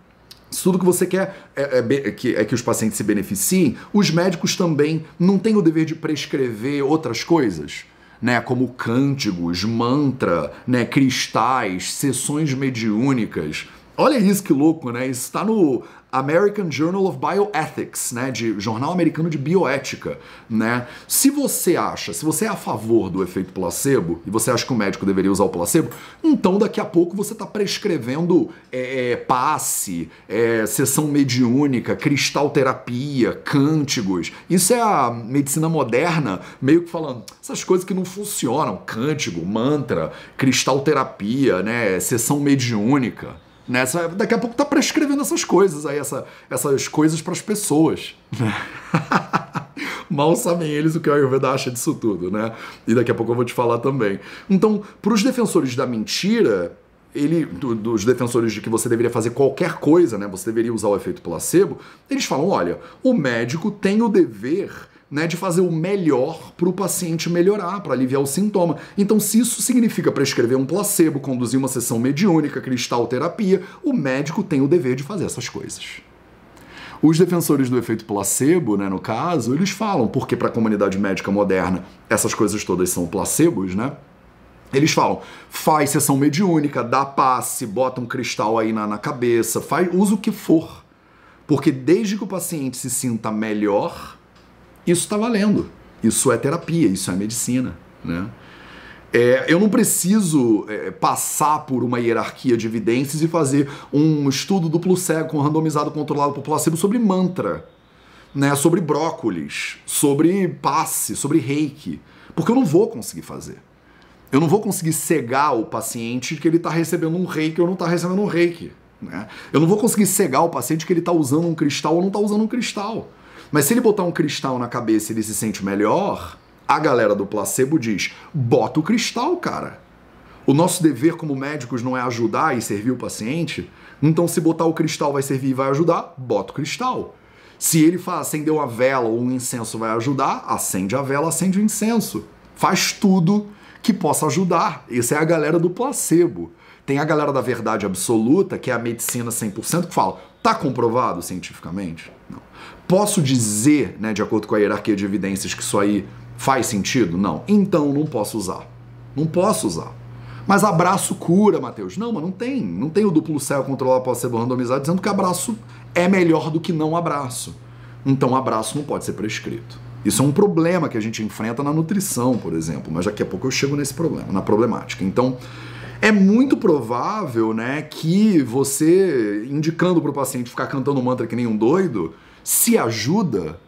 tudo que você quer é, é, que, é que os pacientes se beneficiem, os médicos também não têm o dever de prescrever outras coisas. Né, como cânticos, mantra, né, cristais, sessões mediúnicas. Olha isso que louco, né? Isso está no American Journal of Bioethics, né, de Jornal Americano de Bioética, né? Se você acha, se você é a favor do efeito placebo e você acha que o médico deveria usar o placebo, então daqui a pouco você está prescrevendo é, é, passe, é, sessão mediúnica, cristalterapia, cântigos. Isso é a medicina moderna, meio que falando essas coisas que não funcionam, cântigo, mantra, cristalterapia, né, sessão mediúnica. Nessa, daqui a pouco tá prescrevendo essas coisas aí, essa, essas coisas para as pessoas. Né? Mal sabem eles o que o Ayurveda acha disso tudo, né? E daqui a pouco eu vou te falar também. Então, para os defensores da mentira, ele, do, dos defensores de que você deveria fazer qualquer coisa, né? Você deveria usar o efeito placebo, eles falam: olha, o médico tem o dever né, de fazer o melhor para o paciente melhorar, para aliviar o sintoma. Então, se isso significa prescrever um placebo, conduzir uma sessão mediúnica, cristal terapia, o médico tem o dever de fazer essas coisas. Os defensores do efeito placebo, né, no caso, eles falam, porque para a comunidade médica moderna essas coisas todas são placebos, né? Eles falam, faz sessão mediúnica, dá passe, bota um cristal aí na, na cabeça, faz, usa o que for. Porque desde que o paciente se sinta melhor, isso está valendo. Isso é terapia, isso é medicina, né? É, eu não preciso é, passar por uma hierarquia de evidências e fazer um estudo duplo cego, randomizado, controlado por placebo sobre mantra, né? sobre brócolis, sobre passe, sobre reiki. Porque eu não vou conseguir fazer. Eu não vou conseguir cegar o paciente que ele está recebendo um reiki ou não está recebendo um reiki. Né? Eu não vou conseguir cegar o paciente que ele está usando um cristal ou não está usando um cristal. Mas se ele botar um cristal na cabeça e ele se sente melhor, a galera do placebo diz: bota o cristal, cara. O nosso dever como médicos não é ajudar e servir o paciente? Então, se botar o cristal vai servir e vai ajudar, bota o cristal. Se ele acender uma vela ou um incenso vai ajudar, acende a vela, acende o incenso. Faz tudo que possa ajudar. Essa é a galera do placebo. Tem a galera da verdade absoluta, que é a medicina 100%, que fala: tá comprovado cientificamente? Não. Posso dizer, né, de acordo com a hierarquia de evidências, que isso aí faz sentido? Não. Então não posso usar. Não posso usar. Mas abraço cura, Matheus. Não, mas não tem. Não tem o duplo céu controlado pode ser randomizado dizendo que abraço é melhor do que não abraço. Então abraço não pode ser prescrito. Isso é um problema que a gente enfrenta na nutrição, por exemplo, mas daqui a pouco eu chego nesse problema, na problemática. Então, é muito provável, né, que você indicando para o paciente ficar cantando mantra que nem um doido, se ajuda,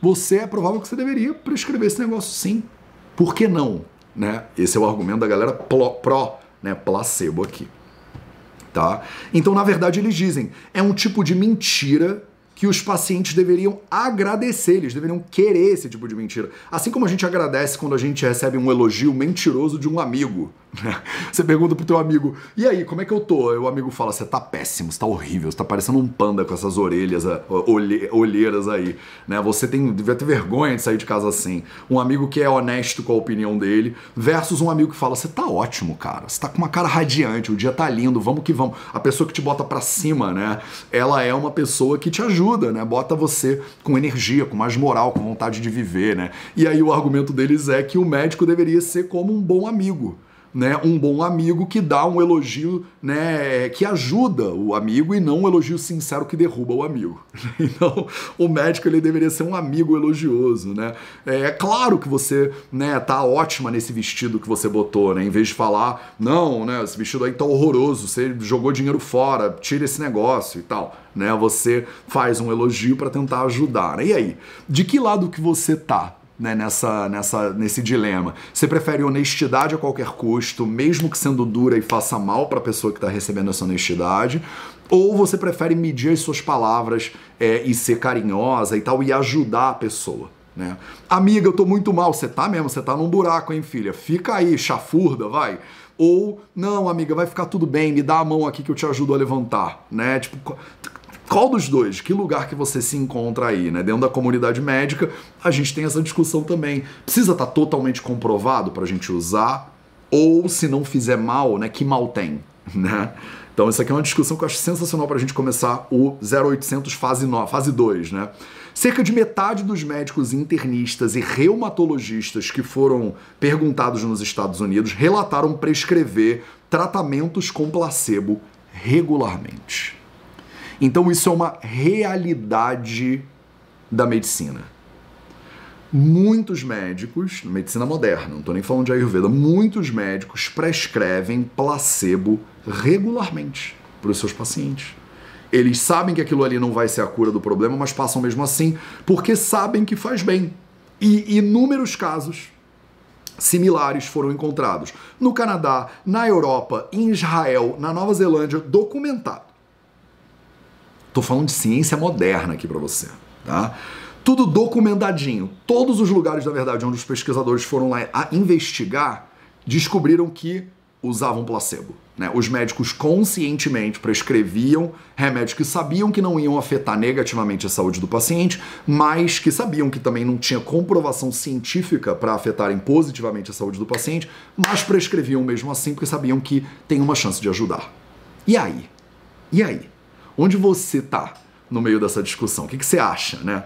você é provável que você deveria prescrever esse negócio sim. Por que não? Né? Esse é o argumento da galera pró, né, placebo aqui. Tá? Então, na verdade, eles dizem, é um tipo de mentira que os pacientes deveriam agradecer, eles deveriam querer esse tipo de mentira. Assim como a gente agradece quando a gente recebe um elogio mentiroso de um amigo. Você pergunta pro teu amigo, e aí, como é que eu tô? E o amigo fala, você tá péssimo, você tá horrível, você tá parecendo um panda com essas orelhas, olhe, olheiras aí. Né? Você tem, devia ter vergonha de sair de casa assim. Um amigo que é honesto com a opinião dele, versus um amigo que fala, você tá ótimo, cara, você tá com uma cara radiante, o dia tá lindo, vamos que vamos. A pessoa que te bota pra cima, né? Ela é uma pessoa que te ajuda, né? Bota você com energia, com mais moral, com vontade de viver, né? E aí o argumento deles é que o médico deveria ser como um bom amigo né, um bom amigo que dá um elogio, né, que ajuda o amigo e não um elogio sincero que derruba o amigo. Então, o médico ele deveria ser um amigo elogioso, né? É claro que você, né, tá ótima nesse vestido que você botou, né? Em vez de falar, não, né, esse vestido aí tá horroroso, você jogou dinheiro fora, tira esse negócio e tal, né? Você faz um elogio para tentar ajudar. Né? E aí, de que lado que você tá? Né, nessa, nessa, nesse dilema. Você prefere honestidade a qualquer custo, mesmo que sendo dura e faça mal para a pessoa que está recebendo essa honestidade? Ou você prefere medir as suas palavras é, e ser carinhosa e tal e ajudar a pessoa? Né? Amiga, eu tô muito mal. Você tá mesmo, você tá num buraco, hein, filha? Fica aí, chafurda, vai. Ou, não, amiga, vai ficar tudo bem, me dá a mão aqui que eu te ajudo a levantar, né? Tipo, qual dos dois? Que lugar que você se encontra aí, né? Dentro da comunidade médica, a gente tem essa discussão também. Precisa estar tá totalmente comprovado para a gente usar? Ou se não fizer mal, né? Que mal tem, né? Então, isso aqui é uma discussão que eu acho sensacional para a gente começar o 0800 fase, no, fase 2, né? Cerca de metade dos médicos internistas e reumatologistas que foram perguntados nos Estados Unidos relataram prescrever tratamentos com placebo regularmente. Então isso é uma realidade da medicina. Muitos médicos, medicina moderna, não estou nem falando de Ayurveda, muitos médicos prescrevem placebo regularmente para os seus pacientes. Eles sabem que aquilo ali não vai ser a cura do problema, mas passam mesmo assim, porque sabem que faz bem. E inúmeros casos similares foram encontrados no Canadá, na Europa, em Israel, na Nova Zelândia, documentado. Tô falando de ciência moderna aqui para você, tá? Tudo documentadinho. Todos os lugares, na verdade, onde os pesquisadores foram lá a investigar, descobriram que usavam placebo. Né? Os médicos conscientemente prescreviam remédios que sabiam que não iam afetar negativamente a saúde do paciente, mas que sabiam que também não tinha comprovação científica para afetarem positivamente a saúde do paciente, mas prescreviam mesmo assim porque sabiam que tem uma chance de ajudar. E aí? E aí? Onde você tá no meio dessa discussão? O que, que você acha, né?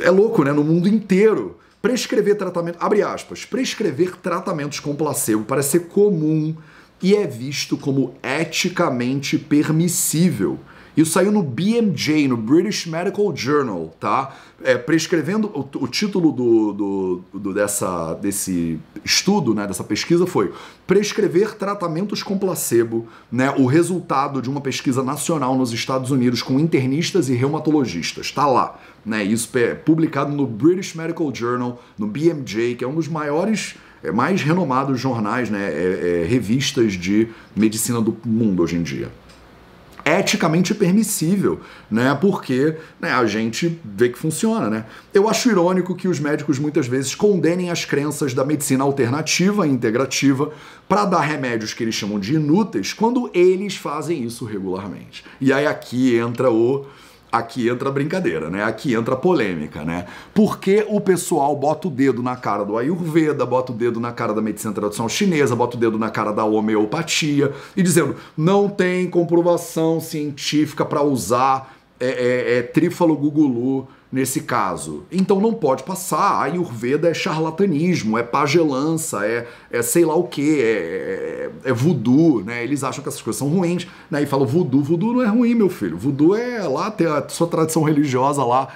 É louco, né? No mundo inteiro, prescrever tratamento, abre aspas, prescrever tratamentos com placebo parece ser comum e é visto como eticamente permissível. Isso saiu no BMJ, no British Medical Journal, tá? É, prescrevendo o, o título do, do, do, dessa, desse estudo, né, dessa pesquisa foi prescrever tratamentos com placebo, né, o resultado de uma pesquisa nacional nos Estados Unidos com internistas e reumatologistas. Tá lá, né? Isso é publicado no British Medical Journal, no BMJ, que é um dos maiores é, mais renomados jornais, né, é, é, revistas de medicina do mundo hoje em dia eticamente permissível, né? Porque né, a gente vê que funciona, né? Eu acho irônico que os médicos muitas vezes condenem as crenças da medicina alternativa e integrativa para dar remédios que eles chamam de inúteis, quando eles fazem isso regularmente. E aí aqui entra o aqui entra a brincadeira, né? Aqui entra a polêmica, né? Porque o pessoal bota o dedo na cara do Ayurveda, bota o dedo na cara da medicina tradicional chinesa, bota o dedo na cara da homeopatia e dizendo não tem comprovação científica para usar é, é, é, trífalo gugulu nesse caso. Então não pode passar. A Ayurveda é charlatanismo, é pagelança, é, é sei lá o que, é, é, é voodoo, né? Eles acham que essas coisas são ruins, né? E falam voodoo, voodoo não é ruim, meu filho. Voodoo é lá ter a sua tradição religiosa lá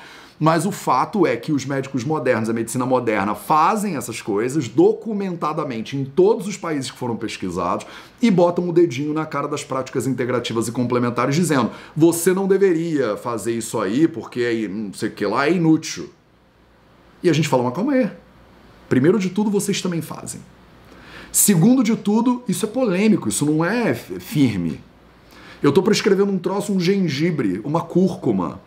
mas o fato é que os médicos modernos, a medicina moderna, fazem essas coisas documentadamente em todos os países que foram pesquisados e botam o dedinho na cara das práticas integrativas e complementares, dizendo: você não deveria fazer isso aí porque é, não sei o que lá, é inútil. E a gente fala: mas calma aí. Primeiro de tudo, vocês também fazem. Segundo de tudo, isso é polêmico, isso não é firme. Eu estou prescrevendo um troço, um gengibre, uma cúrcuma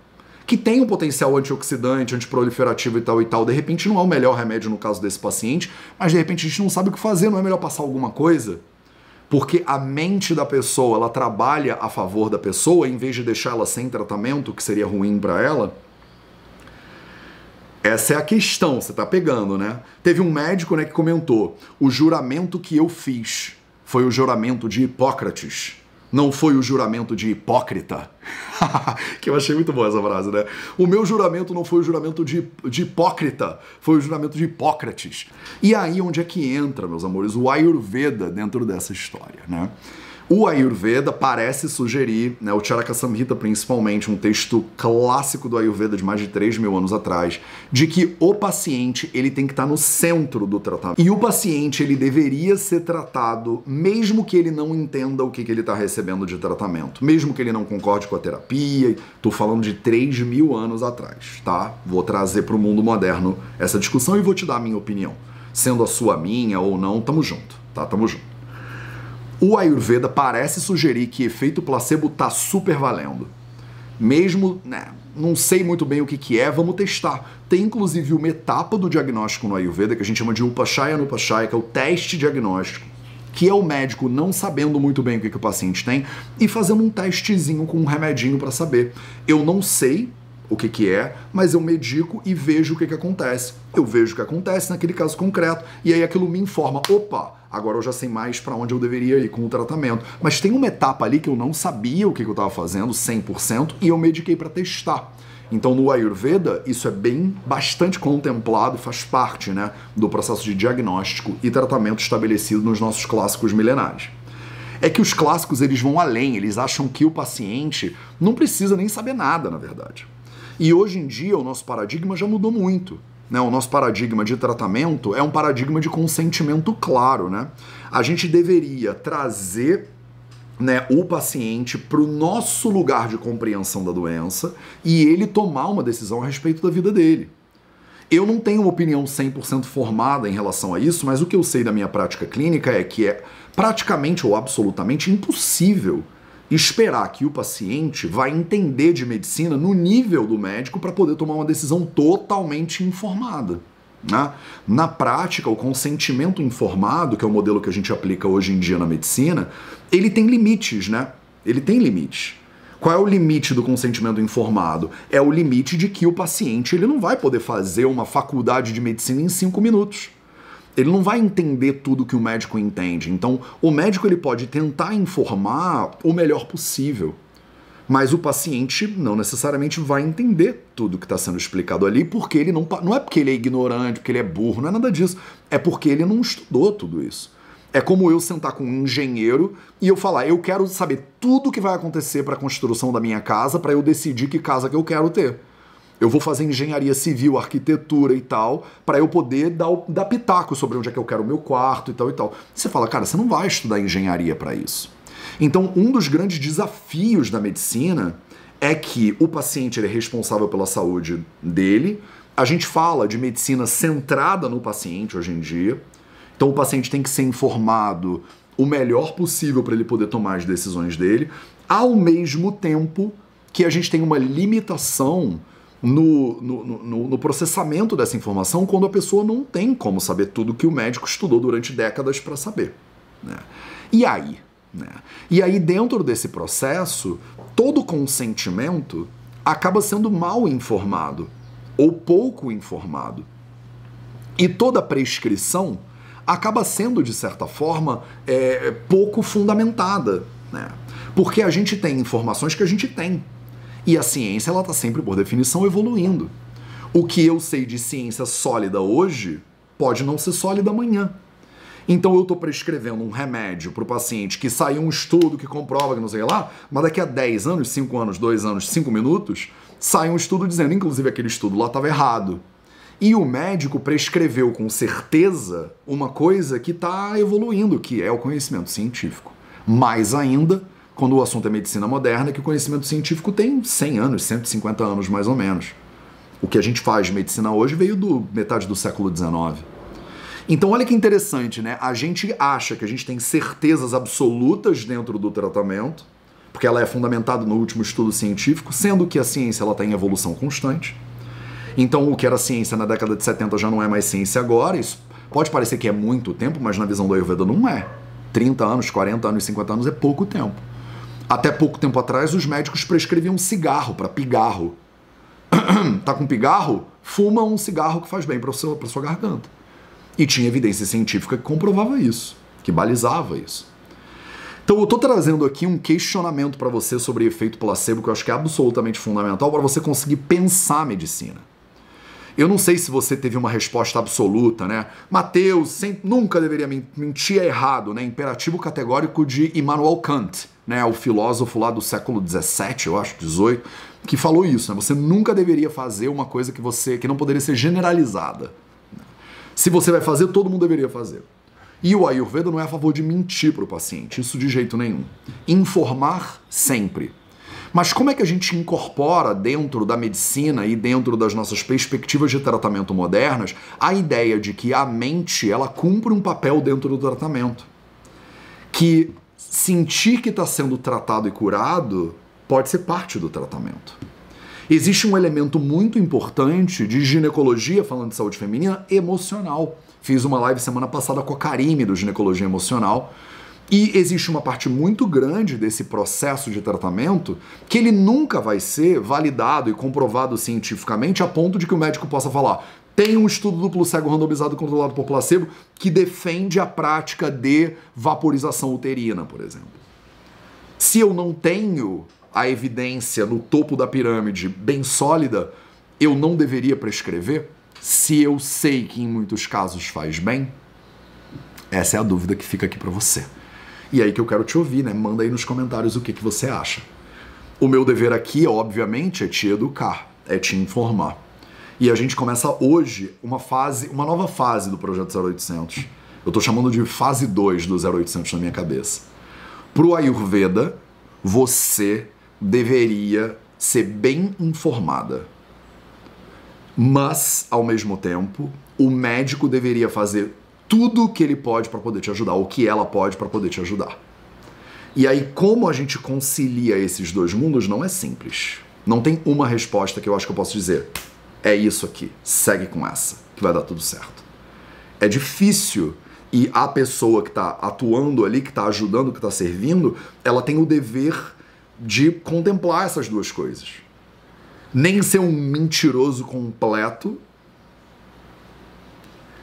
que tem um potencial antioxidante, antiproliferativo e tal e tal. De repente não é o melhor remédio no caso desse paciente, mas de repente a gente não sabe o que fazer, não é melhor passar alguma coisa? Porque a mente da pessoa, ela trabalha a favor da pessoa em vez de deixar ela sem tratamento, que seria ruim para ela. Essa é a questão, você tá pegando, né? Teve um médico, né, que comentou: "O juramento que eu fiz foi o juramento de Hipócrates". Não foi o juramento de Hipócrita. que eu achei muito boa essa frase, né? O meu juramento não foi o juramento de, de Hipócrita, foi o juramento de Hipócrates. E aí onde é que entra, meus amores, o Ayurveda dentro dessa história, né? O Ayurveda parece sugerir, né, o Charaka Samhita principalmente, um texto clássico do Ayurveda de mais de 3 mil anos atrás, de que o paciente ele tem que estar no centro do tratamento. E o paciente ele deveria ser tratado mesmo que ele não entenda o que, que ele está recebendo de tratamento, mesmo que ele não concorde com a terapia. Estou falando de 3 mil anos atrás, tá? Vou trazer para o mundo moderno essa discussão e vou te dar a minha opinião. Sendo a sua minha ou não, tamo junto, tá? Tamo junto. O Ayurveda parece sugerir que efeito placebo tá super valendo. Mesmo, né, não sei muito bem o que, que é, vamos testar. Tem inclusive uma etapa do diagnóstico no Ayurveda que a gente chama de Upashaya Upashaya, que é o teste diagnóstico, que é o médico não sabendo muito bem o que, que o paciente tem e fazendo um testezinho com um remedinho para saber. Eu não sei o que, que é, mas eu medico e vejo o que, que acontece. Eu vejo o que acontece naquele caso concreto e aí aquilo me informa: opa, agora eu já sei mais para onde eu deveria ir com o tratamento. Mas tem uma etapa ali que eu não sabia o que, eu estava fazendo 100% e eu mediquei para testar. Então no Ayurveda isso é bem bastante contemplado faz parte né, do processo de diagnóstico e tratamento estabelecido nos nossos clássicos milenares. É que os clássicos eles vão além, eles acham que o paciente não precisa nem saber nada, na verdade. E hoje em dia o nosso paradigma já mudou muito. Né? O nosso paradigma de tratamento é um paradigma de consentimento claro. Né? A gente deveria trazer né, o paciente para o nosso lugar de compreensão da doença e ele tomar uma decisão a respeito da vida dele. Eu não tenho uma opinião 100% formada em relação a isso, mas o que eu sei da minha prática clínica é que é praticamente ou absolutamente impossível esperar que o paciente vai entender de medicina no nível do médico para poder tomar uma decisão totalmente informada. Né? Na prática, o consentimento informado, que é o modelo que a gente aplica hoje em dia na medicina, ele tem limites, né? Ele tem limites. Qual é o limite do consentimento informado? É o limite de que o paciente ele não vai poder fazer uma faculdade de medicina em cinco minutos ele não vai entender tudo que o médico entende. Então, o médico ele pode tentar informar o melhor possível, mas o paciente não necessariamente vai entender tudo que está sendo explicado ali, porque ele não não é porque ele é ignorante, porque ele é burro, não é nada disso. É porque ele não estudou tudo isso. É como eu sentar com um engenheiro e eu falar, eu quero saber tudo que vai acontecer para a construção da minha casa para eu decidir que casa que eu quero ter. Eu vou fazer engenharia civil, arquitetura e tal, para eu poder dar, dar pitaco sobre onde é que eu quero o meu quarto e tal e tal. Você fala, cara, você não vai estudar engenharia para isso. Então, um dos grandes desafios da medicina é que o paciente é responsável pela saúde dele. A gente fala de medicina centrada no paciente hoje em dia. Então, o paciente tem que ser informado o melhor possível para ele poder tomar as decisões dele, ao mesmo tempo que a gente tem uma limitação no, no, no, no, processamento dessa informação quando a pessoa não tem como saber tudo que o médico estudou durante décadas para saber. Né? E aí? Né? E aí, dentro desse processo, todo consentimento acaba sendo mal informado ou pouco informado. E toda prescrição acaba sendo, de certa forma, é, pouco fundamentada. Né? Porque a gente tem informações que a gente tem. E a ciência, ela está sempre, por definição, evoluindo. O que eu sei de ciência sólida hoje pode não ser sólida amanhã. Então eu estou prescrevendo um remédio para o paciente que saiu um estudo que comprova que não sei lá, mas daqui a 10 anos, 5 anos, 2 anos, 5 minutos, sai um estudo dizendo, inclusive aquele estudo lá estava errado. E o médico prescreveu com certeza uma coisa que está evoluindo, que é o conhecimento científico. Mais ainda, quando o assunto é medicina moderna, que o conhecimento científico tem 100 anos, 150 anos mais ou menos. O que a gente faz de medicina hoje veio do metade do século XIX. Então, olha que interessante, né? A gente acha que a gente tem certezas absolutas dentro do tratamento, porque ela é fundamentada no último estudo científico, sendo que a ciência ela está em evolução constante. Então, o que era ciência na década de 70 já não é mais ciência agora. Isso pode parecer que é muito tempo, mas na visão do Ayurveda não é. 30 anos, 40 anos, 50 anos é pouco tempo. Até pouco tempo atrás, os médicos prescreviam cigarro para pigarro. tá com pigarro? Fuma um cigarro que faz bem para sua garganta. E tinha evidência científica que comprovava isso, que balizava isso. Então eu tô trazendo aqui um questionamento para você sobre efeito placebo que eu acho que é absolutamente fundamental para você conseguir pensar a medicina. Eu não sei se você teve uma resposta absoluta, né? Mateus nunca deveria mentir, é errado, né? Imperativo categórico de Immanuel Kant, né? O filósofo lá do século 17, eu acho, 18, que falou isso, né? Você nunca deveria fazer uma coisa que você que não poderia ser generalizada. Se você vai fazer, todo mundo deveria fazer. E o Ayurveda não é a favor de mentir para o paciente, isso de jeito nenhum. Informar sempre. Mas como é que a gente incorpora dentro da medicina e dentro das nossas perspectivas de tratamento modernas a ideia de que a mente ela cumpre um papel dentro do tratamento? Que sentir que está sendo tratado e curado pode ser parte do tratamento. Existe um elemento muito importante de ginecologia, falando de saúde feminina, emocional. Fiz uma live semana passada com a Karime do Ginecologia Emocional, e existe uma parte muito grande desse processo de tratamento que ele nunca vai ser validado e comprovado cientificamente a ponto de que o médico possa falar: tem um estudo duplo cego randomizado controlado por placebo que defende a prática de vaporização uterina, por exemplo. Se eu não tenho a evidência no topo da pirâmide bem sólida, eu não deveria prescrever? Se eu sei que em muitos casos faz bem? Essa é a dúvida que fica aqui para você. E aí que eu quero te ouvir, né? Manda aí nos comentários o que, que você acha. O meu dever aqui, obviamente, é te educar, é te informar. E a gente começa hoje uma fase, uma nova fase do projeto 0800. Eu tô chamando de fase 2 do 0800 na minha cabeça. Pro Ayurveda, você deveria ser bem informada. Mas, ao mesmo tempo, o médico deveria fazer tudo que ele pode para poder te ajudar, ou que ela pode para poder te ajudar. E aí, como a gente concilia esses dois mundos não é simples. Não tem uma resposta que eu acho que eu posso dizer. É isso aqui, segue com essa, que vai dar tudo certo. É difícil e a pessoa que está atuando ali, que está ajudando, que está servindo, ela tem o dever de contemplar essas duas coisas. Nem ser um mentiroso completo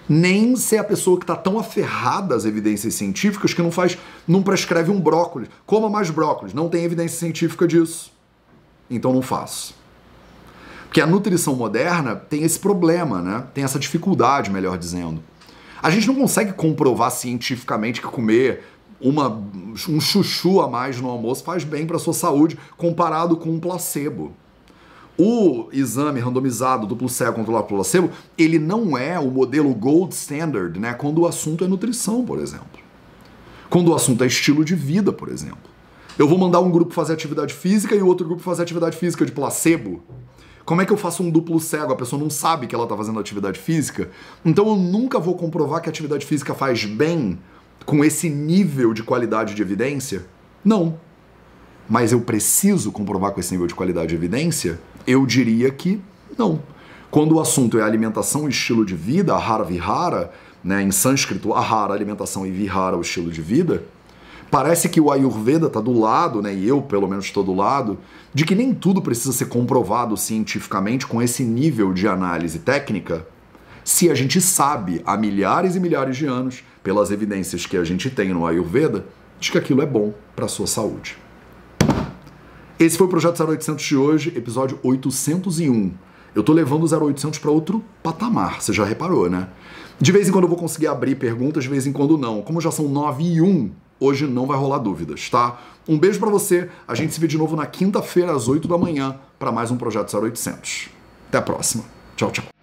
nem ser a pessoa que está tão aferrada às evidências científicas que não faz, não prescreve um brócolis. Coma mais brócolis, não tem evidência científica disso. Então não faço. Porque a nutrição moderna tem esse problema, né? Tem essa dificuldade, melhor dizendo. A gente não consegue comprovar cientificamente que comer uma, um chuchu a mais no almoço faz bem para sua saúde comparado com um placebo. O exame randomizado duplo cego controlado pelo placebo, ele não é o modelo gold standard, né? Quando o assunto é nutrição, por exemplo. Quando o assunto é estilo de vida, por exemplo. Eu vou mandar um grupo fazer atividade física e o outro grupo fazer atividade física de placebo. Como é que eu faço um duplo cego? A pessoa não sabe que ela está fazendo atividade física. Então eu nunca vou comprovar que a atividade física faz bem com esse nível de qualidade de evidência? Não. Mas eu preciso comprovar com esse nível de qualidade de evidência? Eu diria que não. Quando o assunto é alimentação e estilo de vida, ahara vihara, né, em sânscrito, ahara, alimentação e vihara, o estilo de vida, parece que o Ayurveda está do lado, né, e eu pelo menos estou do lado, de que nem tudo precisa ser comprovado cientificamente com esse nível de análise técnica, se a gente sabe há milhares e milhares de anos, pelas evidências que a gente tem no Ayurveda, de que aquilo é bom para a sua saúde. Esse foi o Projeto 0800 de hoje, episódio 801. Eu tô levando o 0800 para outro patamar, você já reparou, né? De vez em quando eu vou conseguir abrir perguntas, de vez em quando não. Como já são 9 e 1, hoje não vai rolar dúvidas, tá? Um beijo para você. A gente se vê de novo na quinta-feira às 8 da manhã para mais um Projeto 0800. Até a próxima. Tchau, tchau.